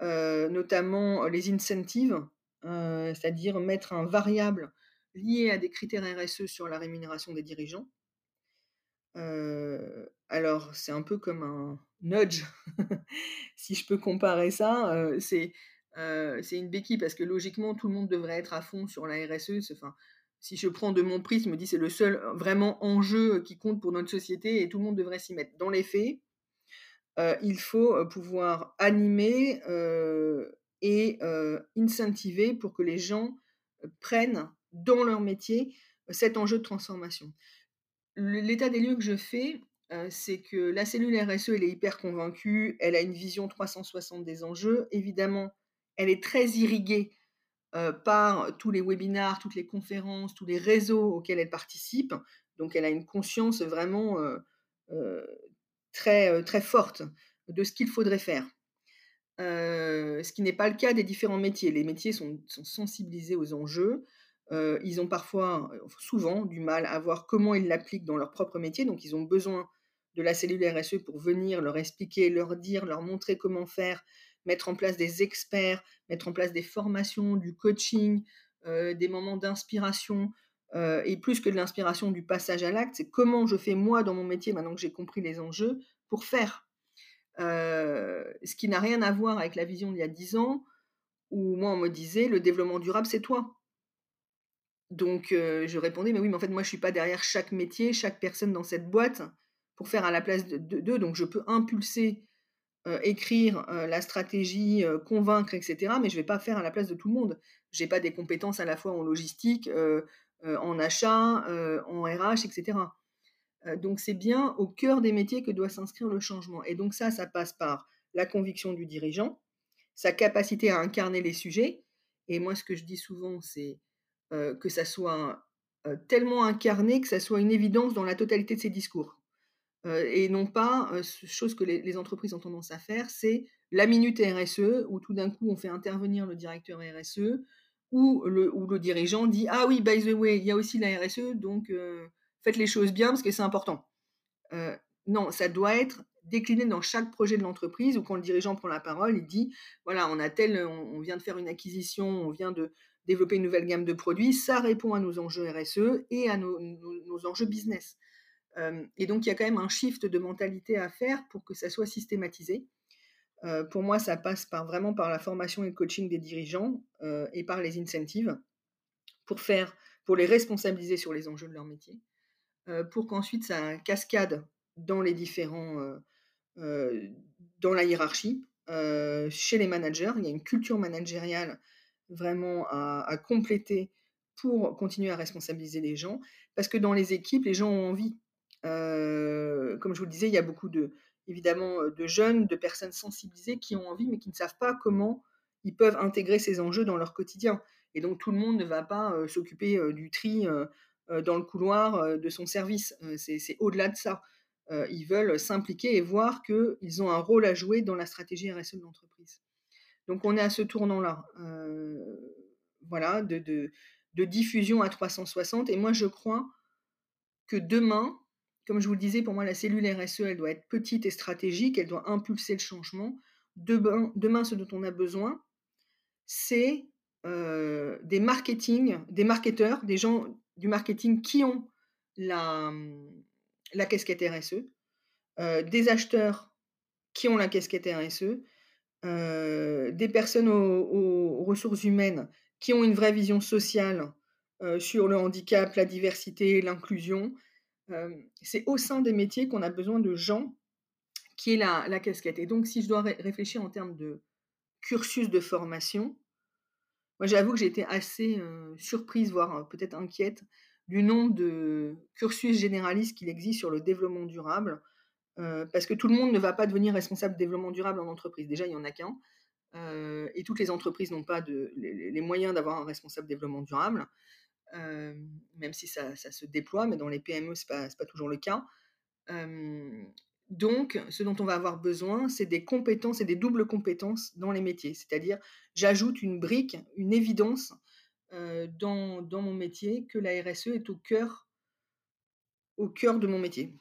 notamment les incentives, c'est-à-dire mettre un variable lié à des critères RSE sur la rémunération des dirigeants. alors, c'est un peu comme un nudge, si je peux comparer ça. c'est c'est une béquille parce que logiquement, tout le monde devrait être à fond sur la RSE. Enfin, si je prends de mon prisme, dis c'est le seul vraiment enjeu qui compte pour notre société et tout le monde devrait s'y mettre. Dans les faits, il faut pouvoir animer et incentiver pour que les gens prennent dans leur métier cet enjeu de transformation. L'état des lieux que je fais, c'est que la cellule RSE, elle est hyper convaincue, elle a une vision 360 des enjeux. Évidemment, elle est très irriguée par tous les webinars, toutes les conférences, tous les réseaux auxquels elle participe. Donc elle a une conscience vraiment très, très forte de ce qu'il faudrait faire. ce qui n'est pas le cas des différents métiers. Les métiers sont, sensibilisés aux enjeux. Ils ont parfois, souvent, du mal à voir comment ils l'appliquent dans leur propre métier. Donc, ils ont besoin de la cellule RSE pour venir leur expliquer, leur dire, leur montrer comment faire, mettre en place des experts, mettre en place des formations, du coaching, des moments d'inspiration, et plus que de l'inspiration du passage à l'acte, c'est comment je fais moi dans mon métier, maintenant que j'ai compris les enjeux, pour faire. ce qui n'a rien à voir avec la vision d'il y a dix ans, où moi on me disait le développement durable c'est toi. Donc je répondais mais oui mais en fait moi je suis pas derrière chaque métier, chaque personne dans cette boîte pour faire à la place d'eux, donc je peux impulser, écrire la stratégie, convaincre, etc. Mais je vais pas faire à la place de tout le monde. J'ai pas des compétences à la fois en logistique, euh, en achat, euh, en RH, etc. Euh, donc c'est bien au cœur des métiers que doit s'inscrire le changement. Et donc ça, ça passe par la conviction du dirigeant, sa capacité à incarner les sujets. Et moi, ce que je dis souvent, c'est que ça soit tellement incarné que ça soit une évidence dans la totalité de ses discours. et non pas, chose que les, entreprises ont tendance à faire, c'est la minute RSE, où tout d'un coup on fait intervenir le directeur RSE, où le, le dirigeant dit Ah oui, by the way, il y a aussi la RSE, donc euh, faites les choses bien parce que c'est important. Euh, non, ça doit être décliné dans chaque projet de l'entreprise ou quand le dirigeant prend la parole, il dit voilà, on a tel, on, vient de faire une acquisition, on vient de développer une nouvelle gamme de produits, ça répond à nos enjeux RSE et à nos, enjeux business. Euh, et donc, il y a quand même un shift de mentalité à faire pour que ça soit systématisé. Euh, pour moi, ça passe vraiment par la formation et le coaching des dirigeants euh, et par les incentives pour, les responsabiliser sur les enjeux de leur métier, pour qu'ensuite ça cascade dans les différents, dans la hiérarchie, chez les managers. Il y a une culture managériale vraiment à, compléter pour continuer à responsabiliser les gens, parce que dans les équipes, les gens ont envie. comme je vous le disais, il y a beaucoup de, évidemment de jeunes, de personnes sensibilisées qui ont envie mais qui ne savent pas comment ils peuvent intégrer ces enjeux dans leur quotidien. Et donc tout le monde ne va pas s'occuper du tri dans le couloir de son service. c'est au-delà de ça. ils veulent s'impliquer et voir qu'ils ont un rôle à jouer dans la stratégie RSE de l'entreprise. Donc on est à ce tournant-là, voilà, de, diffusion à 360. Et moi je crois que demain, comme je vous le disais, pour moi, la cellule RSE, elle doit être petite et stratégique, elle doit impulser le changement. Demain, demain ce dont on a besoin, c'est euh, des marketing, des marketeurs, des gens du marketing qui ont la, la casquette RSE, euh, des acheteurs qui ont la casquette RSE, euh, des personnes aux, ressources humaines qui ont une vraie vision sociale sur le handicap, la diversité, l'inclusion, c'est au sein des métiers qu'on a besoin de gens qui aient la, casquette. Et donc, si je dois réfléchir en termes de cursus de formation, moi j'avoue que j'ai été assez surprise, voire peut-être inquiète, du nombre de cursus généralistes qu'il existe sur le développement durable, parce que tout le monde ne va pas devenir responsable développement durable en entreprise. Déjà, il n'y en a qu'un. et toutes les entreprises n'ont pas les, moyens d'avoir un responsable développement durable même si ça, se déploie, mais dans les PME, ce n'est pas, pas, toujours le cas. donc, ce dont on va avoir besoin, c'est des compétences et des doubles compétences dans les métiers. C'est-à-dire, j'ajoute une brique, une évidence dans, dans, mon métier que la RSE est au cœur, au cœur de mon métier.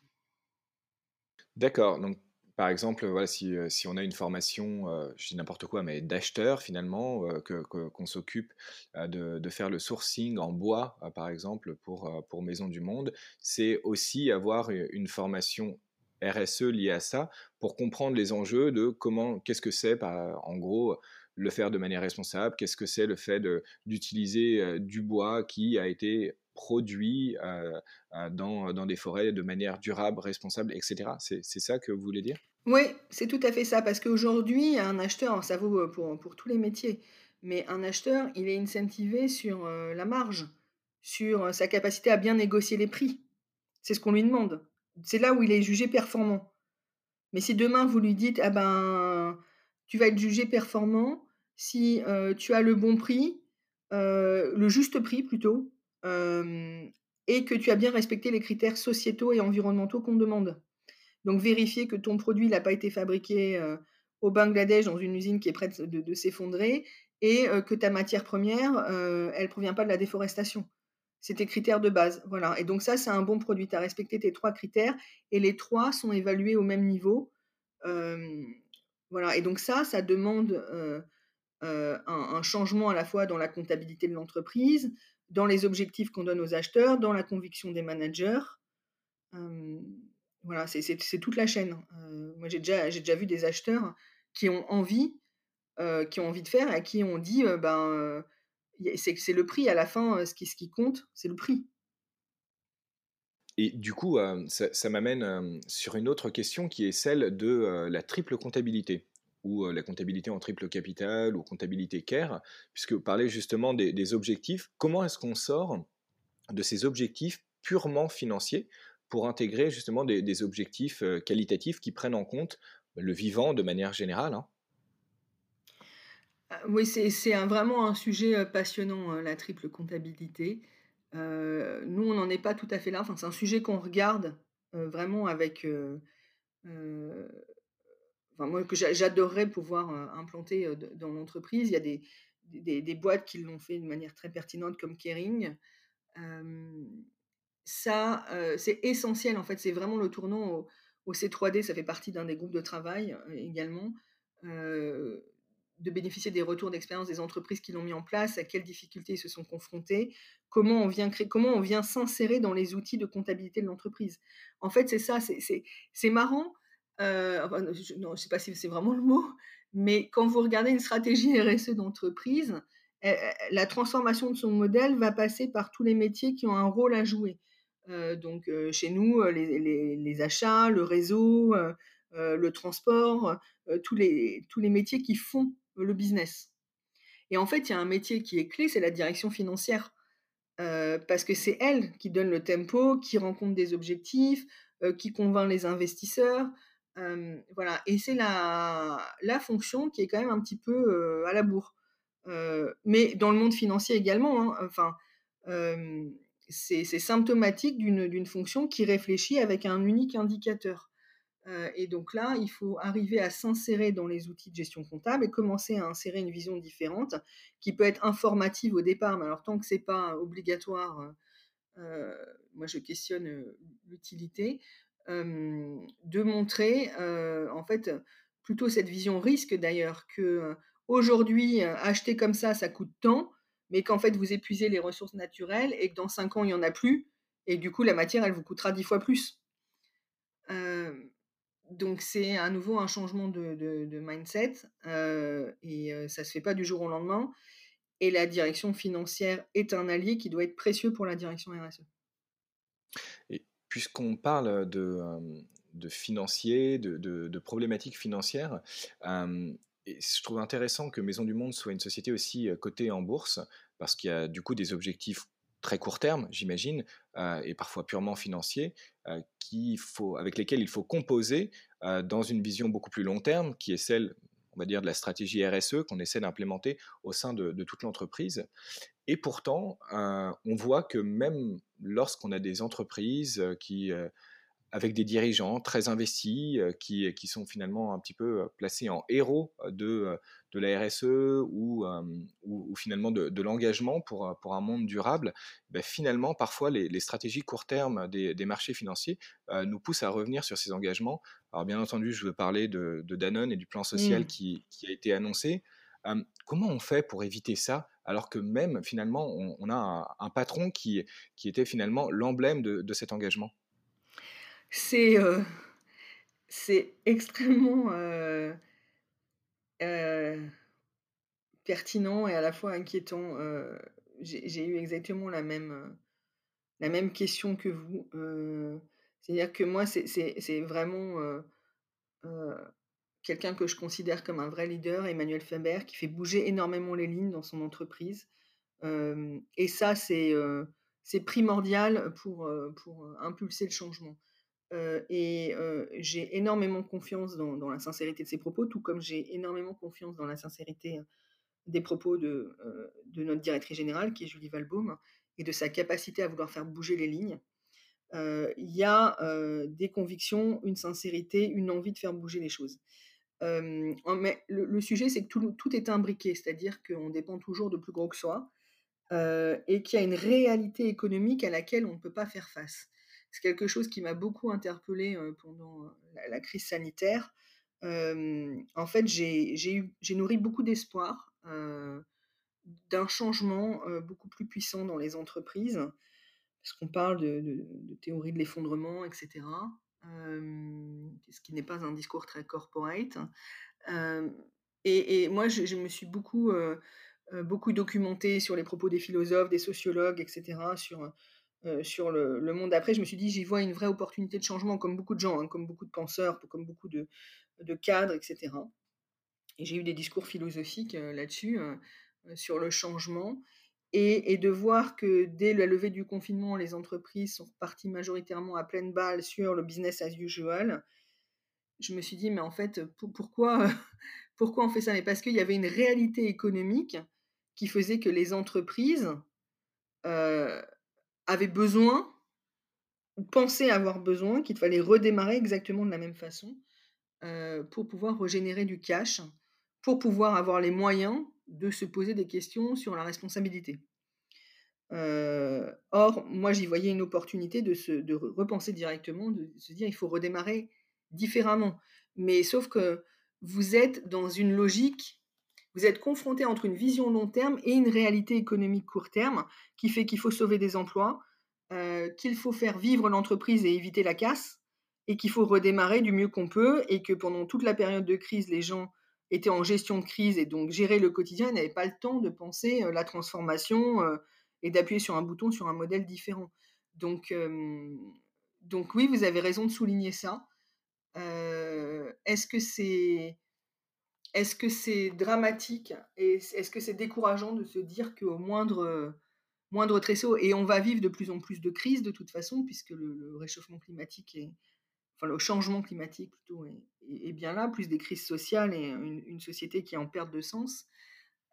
D'accord. Donc, par exemple, voilà, si, si on a une formation, je dis n'importe quoi, mais d'acheteur finalement, que, qu'on s'occupe de, de, faire le sourcing en bois, par exemple, pour, pour Maison du Monde, c'est aussi avoir une formation RSE liée à ça pour comprendre les enjeux de comment, qu'est-ce que c'est, en gros, le faire de manière responsable, qu'est-ce que c'est le fait d'utiliser du bois qui a été produit dans, dans, des forêts de manière durable, responsable, etc. C'est, ça que vous voulez dire? Oui, c'est tout à fait ça, parce qu'aujourd'hui, un acheteur, ça vaut pour, pour tous les métiers, mais un acheteur, il est incentivé sur la marge, sur sa capacité à bien négocier les prix. C'est ce qu'on lui demande. C'est là où il est jugé performant. Mais si demain vous lui dites, ah ben, tu vas être jugé performant si tu as le bon prix, le juste prix plutôt, et que tu as bien respecté les critères sociétaux et environnementaux qu'on demande. Donc vérifier que ton produit n'a pas été fabriqué au Bangladesh dans une usine qui est prête de, s'effondrer et que ta matière première, elle provient pas de la déforestation. C'est tes critères de base. Voilà. Et donc ça, c'est un bon produit. Tu as respecté tes trois critères et les trois sont évalués au même niveau. voilà. Et donc ça, ça demande un, changement à la fois dans la comptabilité de l'entreprise, dans les objectifs qu'on donne aux acheteurs, dans la conviction des managers. voilà, c'est toute la chaîne. moi, j'ai déjà, vu des acheteurs qui ont envie, qui ont envie de faire et qui ont dit, ben, c'est le prix à la fin, ce qui compte, c'est le prix. Et du coup, ça, m'amène sur une autre question qui est celle de la triple comptabilité ou la comptabilité en triple capital ou comptabilité CARE, puisque vous parlez justement des, objectifs. Comment est-ce qu'on sort de ces objectifs purement financiers pour intégrer justement des, objectifs qualitatifs qui prennent en compte le vivant de manière générale hein? Ah, Oui, c'est vraiment un sujet passionnant, hein, la triple comptabilité. nous, on n'en est pas tout à fait là. Enfin, c'est un sujet qu'on regarde vraiment avec moi, que j'adorerais pouvoir implanter dans l'entreprise. Il y a des, des, boîtes qui l'ont fait de manière très pertinente, comme Kering. ça, c'est essentiel, en fait. C'est vraiment le tournant au, C3D. Ça fait partie d'un des groupes de travail également. de bénéficier des retours d'expérience des entreprises qui l'ont mis en place, à quelles difficultés ils se sont confrontés, comment on vient créer, comment on vient s'insérer dans les outils de comptabilité de l'entreprise. En fait, c'est ça, c'est marrant euh, je, non, sais pas si c'est vraiment le mot, mais quand vous regardez une stratégie RSE d'entreprise, eh, eh, la transformation de son modèle va passer par tous les métiers qui ont un rôle à jouer. Euh, donc euh, chez nous, les, achats, le réseau, le transport, tous, les, tous les métiers qui font le business. Et en fait, il y a un métier qui est clé, c'est la direction financière. parce que c'est elle qui donne le tempo, qui rencontre des objectifs, qui convainc les investisseurs, voilà, et c'est la, la fonction qui est quand même un petit peu à la bourre. mais dans le monde financier également, hein, enfin, c'est symptomatique d'une fonction qui réfléchit avec un unique indicateur. et donc là, il faut arriver à s'insérer dans les outils de gestion comptable et commencer à insérer une vision différente qui peut être informative au départ, mais alors tant que c'est pas obligatoire, moi je questionne l'utilité de montrer en fait plutôt cette vision risque d'ailleurs que aujourd'hui acheter comme ça ça coûte tant mais qu'en fait vous épuisez les ressources naturelles et que dans cinq ans il n'y en a plus et du coup la matière elle vous coûtera dix fois plus. donc c'est à nouveau un changement de, mindset et ça se fait pas du jour au lendemain et la direction financière est un allié qui doit être précieux pour la direction RSE puisqu'on parle de, financiers, de, problématiques financières, je trouve intéressant que Maison du Monde soit une société aussi cotée en bourse, parce qu'il y a du coup des objectifs très court terme, j'imagine, et parfois purement financiers, avec lesquels il faut composer dans une vision beaucoup plus long terme, qui est celle de la stratégie RSE qu'on essaie d'implémenter au sein de, toute l'entreprise. Et pourtant, euh, on voit que même lorsqu'on a des entreprises euh, qui, euh, avec des dirigeants très investis, qui, qui, sont finalement un petit peu placés en héros de, de la RSE ou, ou, finalement de, l'engagement pour, pour un monde durable, ben finalement, parfois, les, stratégies court terme des, des marchés financiers nous poussent à revenir sur ces engagements. Alors, bien entendu, je veux parler de, Danone et du plan social mmh. qui, qui, a été annoncé. comment on fait pour éviter ça? Alors que même finalement on, a un, patron qui, qui était finalement l'emblème de, cet engagement C'est c'est extrêmement pertinent et à la fois inquiétant. J'ai eu exactement la même, la même question que vous. C'est-à-dire que moi, c'est vraiment quelqu'un que je considère comme un vrai leader, Emmanuel Faber, qui fait bouger énormément les lignes dans son entreprise. et ça, c'est primordial pour, pour impulser le changement. et j'ai énormément confiance dans, la sincérité de ses propos, tout comme j'ai énormément confiance dans la sincérité des propos de, de notre directrice générale, qui est Julie Valbaum, et de sa capacité à vouloir faire bouger les lignes. il y a des convictions, une sincérité, une envie de faire bouger les choses. Mais le, sujet, c'est que tout, est imbriqué, c'est-à-dire qu'on dépend toujours de plus gros que soi et qu'il y a une réalité économique à laquelle on ne peut pas faire face. C'est quelque chose qui m'a beaucoup interpellé pendant la, crise sanitaire. en fait, j'ai nourri beaucoup d'espoir d'un changement beaucoup plus puissant dans les entreprises, parce qu'on parle de, théorie de l'effondrement, etc., ce qui n'est pas un discours très corporate. Et, moi, je, me suis beaucoup, beaucoup documenté sur les propos des philosophes, des sociologues, etc., sur, sur le, monde après. Je me suis dit, j'y vois une vraie opportunité de changement, comme beaucoup de gens, hein, comme beaucoup de penseurs, comme beaucoup de, de cadres, etc. Et j'ai eu des discours philosophiques là-dessus. Sur le changement et, de voir que dès la levée du confinement, les entreprises sont reparties majoritairement à pleine balle sur le business as usual. Je me suis dit, mais en fait, pourquoi, pourquoi on fait ça? Mais parce qu'il y avait une réalité économique qui faisait que les entreprises euh, avaient besoin, ou pensaient avoir besoin, qu'il fallait redémarrer exactement de la même façon euh, pour pouvoir régénérer du cash, pour pouvoir avoir les moyens de se poser des questions sur la responsabilité. Euh, or, moi, j'y voyais une opportunité de, se, de repenser directement, de se dire il faut redémarrer différemment. Mais sauf que vous êtes dans une logique, vous êtes confronté entre une vision long terme et une réalité économique court terme qui fait qu'il faut sauver des emplois, euh, qu'il faut faire vivre l'entreprise et éviter la casse, et qu'il faut redémarrer du mieux qu'on peut, et que pendant toute la période de crise, les gens était en gestion de crise et donc gérer le quotidien, n'avait pas le temps de penser euh, la transformation euh, et d'appuyer sur un bouton sur un modèle différent. Donc, donc oui, vous avez raison de souligner ça. Euh, est-ce que c'est est-ce que c'est dramatique et est-ce que c'est décourageant de se dire qu'au moindre moindre tresseau et on va vivre de plus en plus de crises de toute façon puisque le réchauffement climatique est, le changement climatique plutôt est, bien là, plus des crises sociales et une, société qui est en perte de sens.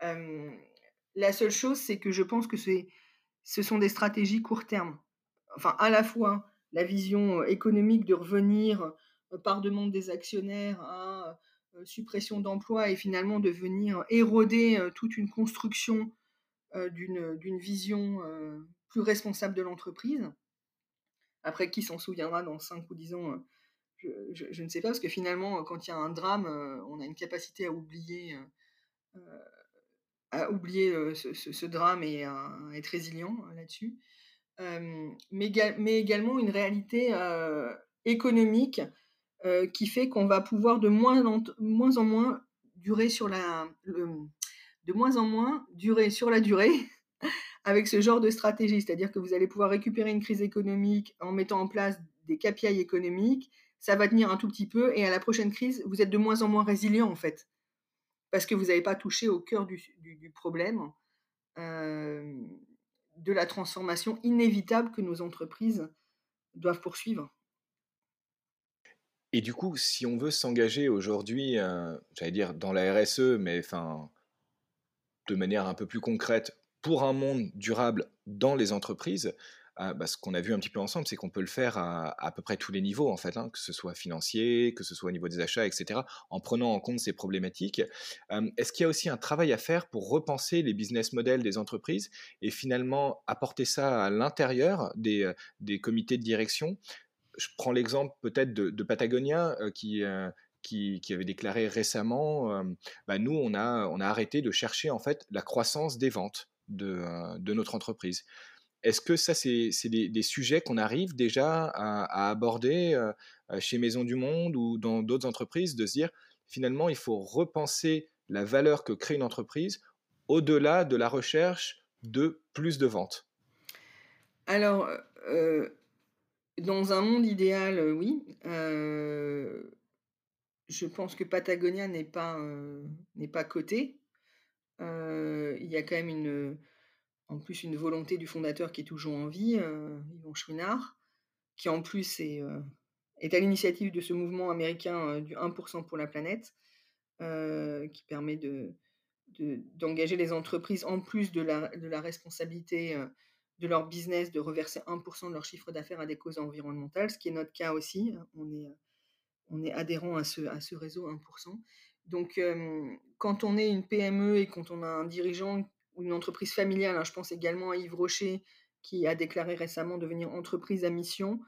la seule chose, c'est que je pense que ce sont des stratégies court terme. Enfin, à la fois la vision économique de revenir par demande des actionnaires à suppression d'emplois et finalement de venir éroder toute une construction d'une vision plus responsable de l'entreprise. Après, qui s'en souviendra dans 5 ou 10 ans je, ne sais pas, parce que finalement, quand il y a un drame, euh, on a une capacité à oublier, euh, euh, à oublier ce, drame et à, être résilient là-dessus. Mais, également une réalité économique qui fait qu'on va pouvoir de moins, en moins durer sur la, de moins en moins durer sur la durée avec ce genre de stratégie. C'est-à-dire que vous allez pouvoir récupérer une crise économique en mettant en place des KPI économiques ça va tenir un tout petit peu et à la prochaine crise, vous êtes de moins en moins résilient en fait, parce que vous n'avez pas touché au cœur du, problème euh, de la transformation inévitable que nos entreprises doivent poursuivre. Et du coup, si on veut s'engager aujourd'hui, euh, j'allais dire dans la RSE, mais enfin de manière un peu plus concrète, pour un monde durable dans les entreprises, bah, ce qu'on a vu un petit peu ensemble, c'est qu'on peut le faire à, à, peu près tous les niveaux, en fait, hein, que ce soit financier, que ce soit au niveau des achats, etc., en prenant en compte ces problématiques. Est-ce qu'il y a aussi un travail à faire pour repenser les business models des entreprises et finalement apporter ça à l'intérieur des, euh, des, comités de direction? Je prends l'exemple peut-être de, Patagonia, euh, qui... Euh, qui, qui, avait déclaré récemment, bah nous, on a, on a arrêté de chercher en fait la croissance des ventes de, de notre entreprise. Est-ce que ça, c'est des, sujets qu'on arrive déjà à, aborder euh, euh, chez Maison du Monde ou dans d'autres entreprises, de se dire finalement, il faut repenser la valeur que crée une entreprise au-delà de la recherche de plus de ventes? Alors, euh, dans un monde idéal, oui. je pense que Patagonia n'est pas, n'est pas coté. il y a quand même une en plus une volonté du fondateur qui est toujours en vie, euh, Yvon Chouinard, qui en plus est, euh, est à l'initiative de ce mouvement américain euh, du 1% pour la planète, qui permet de, d'engager les entreprises en plus de la, de la responsabilité de leur business de reverser 1% de leur chiffre d'affaires à des causes environnementales, ce qui est notre cas aussi. On est, on est adhérent à ce, à ce réseau 1%. Donc, quand on est une PME et quand on a un dirigeant une entreprise familiale, hein, je pense également à Yves Rocher, qui a déclaré récemment devenir entreprise à mission,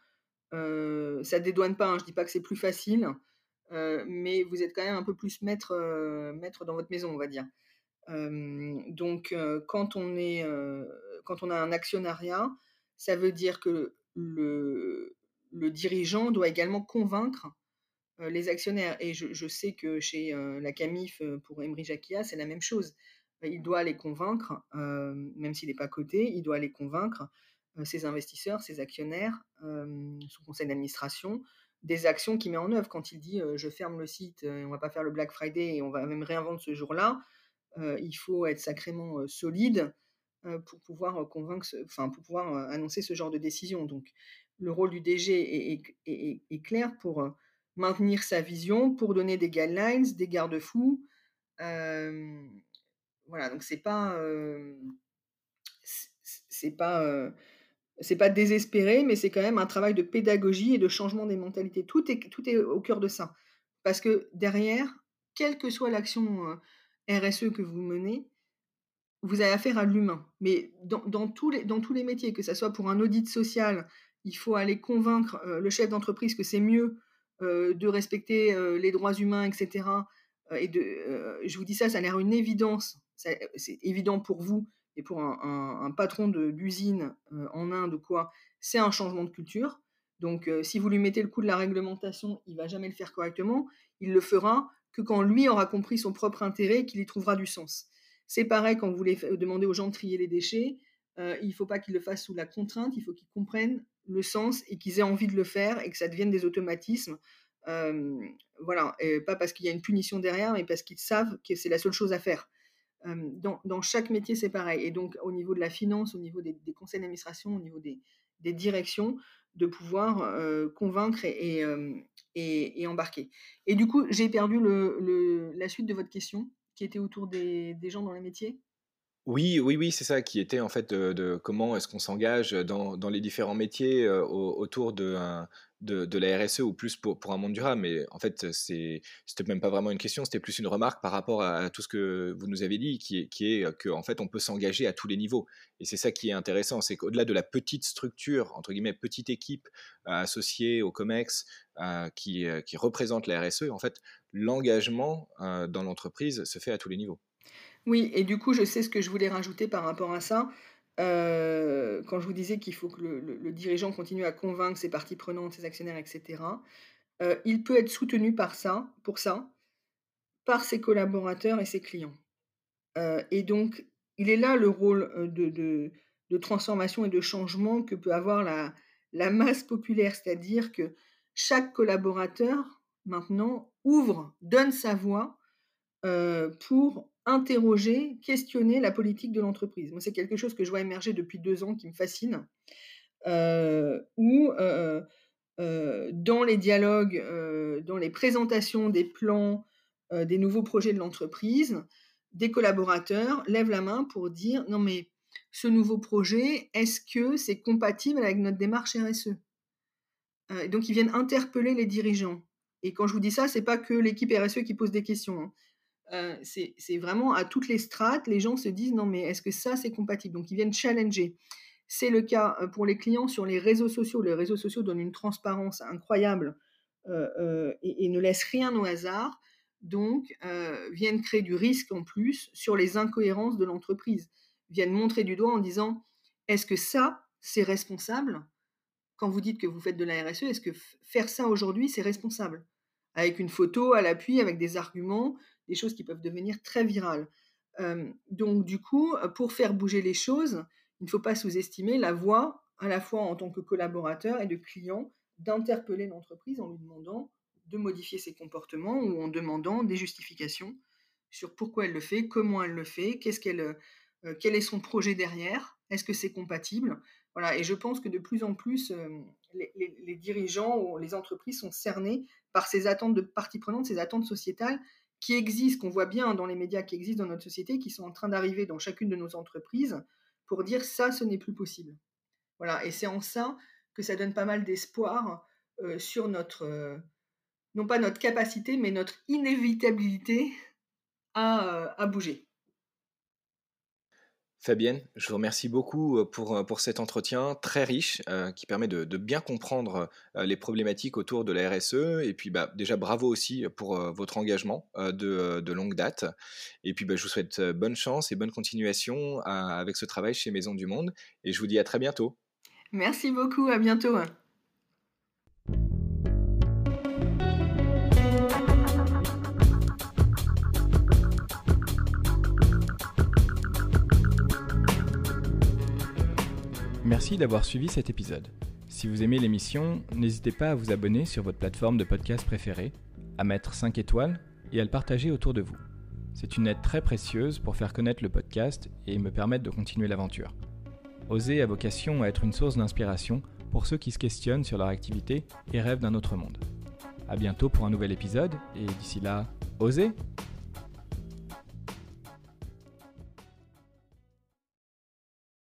euh, ça dédouane pas, hein, je dis pas que c'est plus facile, mais vous êtes quand même un peu plus maître, maître dans votre maison, on va dire. donc, quand, on est, quand on a un actionnariat, ça veut dire que le, le dirigeant doit également convaincre les actionnaires. Et je, sais que chez la CAMIF, pour Emery Jacquia, c'est la même chose. Il doit les convaincre, même s'il n'est pas coté, il doit les convaincre, ses investisseurs, ses actionnaires, son conseil d'administration, des actions qu'il met en œuvre. Quand il dit je ferme le site, on va pas faire le Black Friday et on va même réinventer ce jour-là, il faut être sacrément solide pour pouvoir convaincre, enfin pour pouvoir annoncer ce genre de décision. Donc le rôle du DG est clair pour maintenir sa vision pour donner des guidelines, des garde-fous. Voilà, donc c'est pas pas c'est pas désespéré, mais c'est quand même un travail de pédagogie et de changement des mentalités. Tout est tout est au cœur de ça, parce que derrière, quelle que soit l'action RSE que vous menez, vous avez affaire à l'humain. Mais dans, tous les, dans tous les métiers, que ce soit pour un audit social, il faut aller convaincre le chef d'entreprise que c'est mieux euh, de respecter euh, les droits humains, etc. Euh, et de, je vous dis ça, ça a l'air une évidence. C'est évident pour vous et pour un, patron d'usine en Inde ou quoi. C'est un changement de culture. Donc, si vous lui mettez le coup de la réglementation, il va jamais le faire correctement. Il le fera que quand lui aura compris son propre intérêt et qu'il y trouvera du sens. C'est pareil quand vous voulez demander aux gens de trier les déchets. il ne faut pas qu'ils le fassent sous la contrainte, il faut qu'ils comprennent le sens et qu'ils aient envie de le faire et que ça devienne des automatismes. voilà, et pas parce qu'il y a une punition derrière, mais parce qu'ils savent que c'est la seule chose à faire. Dans, chaque métier, c'est pareil. Et donc, au niveau de la finance, au niveau des, conseils d'administration, au niveau des, directions, de pouvoir convaincre et, embarquer. Et du coup, j'ai perdu la suite de votre question, qui était autour des, gens dans les métiers? Oui, oui, oui, c'est ça qui était en fait de, comment est-ce qu'on s'engage dans, les différents métiers autour de, de, la RSE ou plus pour, pour un monde durable. Mais en fait, c'est, c'était même pas vraiment une question, c'était plus une remarque par rapport à, tout ce que vous nous avez dit, qui est, qui est qu'en en fait, on peut s'engager à tous les niveaux. Et c'est ça qui est intéressant, c'est qu'au-delà de la petite structure, entre guillemets, petite équipe associée au COMEX qui, qui représente la RSE, en fait, l'engagement dans l'entreprise se fait à tous les niveaux. Oui, et du coup, je sais ce que je voulais rajouter par rapport à ça. Euh, quand je vous disais qu'il faut que le, dirigeant continue à convaincre ses parties prenantes, ses actionnaires, etc., euh, il peut être soutenu par ça, pour ça, par ses collaborateurs et ses clients. Euh, et donc, il est là le rôle de, transformation et de changement que peut avoir la, la masse populaire, c'est-à-dire que chaque collaborateur, maintenant, ouvre, donne sa voix pour interroger, questionner la politique de l'entreprise. Moi, c'est quelque chose que je vois émerger depuis deux ans qui me fascine, euh, où euh, euh, dans les dialogues, dans les présentations des plans, des nouveaux projets de l'entreprise, des collaborateurs lèvent la main pour dire non mais ce nouveau projet, est-ce que c'est compatible avec notre démarche RSE Donc ils viennent interpeller les dirigeants. Et quand je vous dis ça, c'est pas que l'équipe RSE qui pose des questions. Hein. Euh, c'est vraiment à toutes les strates, les gens se disent non mais est-ce que ça c'est compatible? Donc ils viennent challenger. C'est le cas euh, pour les clients sur les réseaux sociaux. Les réseaux sociaux donnent une transparence incroyable euh, et, ne laissent rien au hasard. Donc viennent créer du risque en plus sur les incohérences de l'entreprise. Viennent montrer du doigt en disant est-ce que ça c'est responsable? Quand vous dites que vous faites de la RSE, est-ce que faire ça aujourd'hui c'est responsable? Avec une photo à l'appui, avec des arguments des choses qui peuvent devenir très virales. donc du coup, pour faire bouger les choses, il ne faut pas sous-estimer la voix, à la fois en tant que collaborateur et de client, d'interpeller l'entreprise en lui demandant de modifier ses comportements ou en demandant des justifications sur pourquoi elle le fait, comment elle le fait, qu'est-ce qu'elle, quel est son projet derrière, est-ce que c'est compatible? Voilà, et je pense que de plus en plus, les, les, dirigeants ou les entreprises sont cernés par ces attentes de parties prenantes, ces attentes sociétales qui existent, qu'on voit bien dans les médias, qui existent dans notre société, qui sont en train d'arriver dans chacune de nos entreprises pour dire ça, ce n'est plus possible. Voilà, et c'est en ça que ça donne pas mal d'espoir sur notre, non pas notre capacité, mais notre inévitabilité à, à bouger. Fabienne, je vous remercie beaucoup pour, pour cet entretien très riche qui permet de, bien comprendre les problématiques autour de la RSE. Et puis bah, déjà bravo aussi pour votre engagement de, longue date. Et puis bah, je vous souhaite bonne chance et bonne continuation avec ce travail chez Maison du Monde. Et je vous dis à très bientôt. Merci beaucoup, à bientôt. Merci d'avoir suivi cet épisode. Si vous aimez l'émission, n'hésitez pas à vous abonner sur votre plateforme de podcast préférée, à mettre 5 étoiles et à le partager autour de vous. C'est une aide très précieuse pour faire connaître le podcast et me permettre de continuer l'aventure. Oser a vocation à être une source d'inspiration pour ceux qui se questionnent sur leur activité et rêvent d'un autre monde. A bientôt pour un nouvel épisode et d'ici là, osez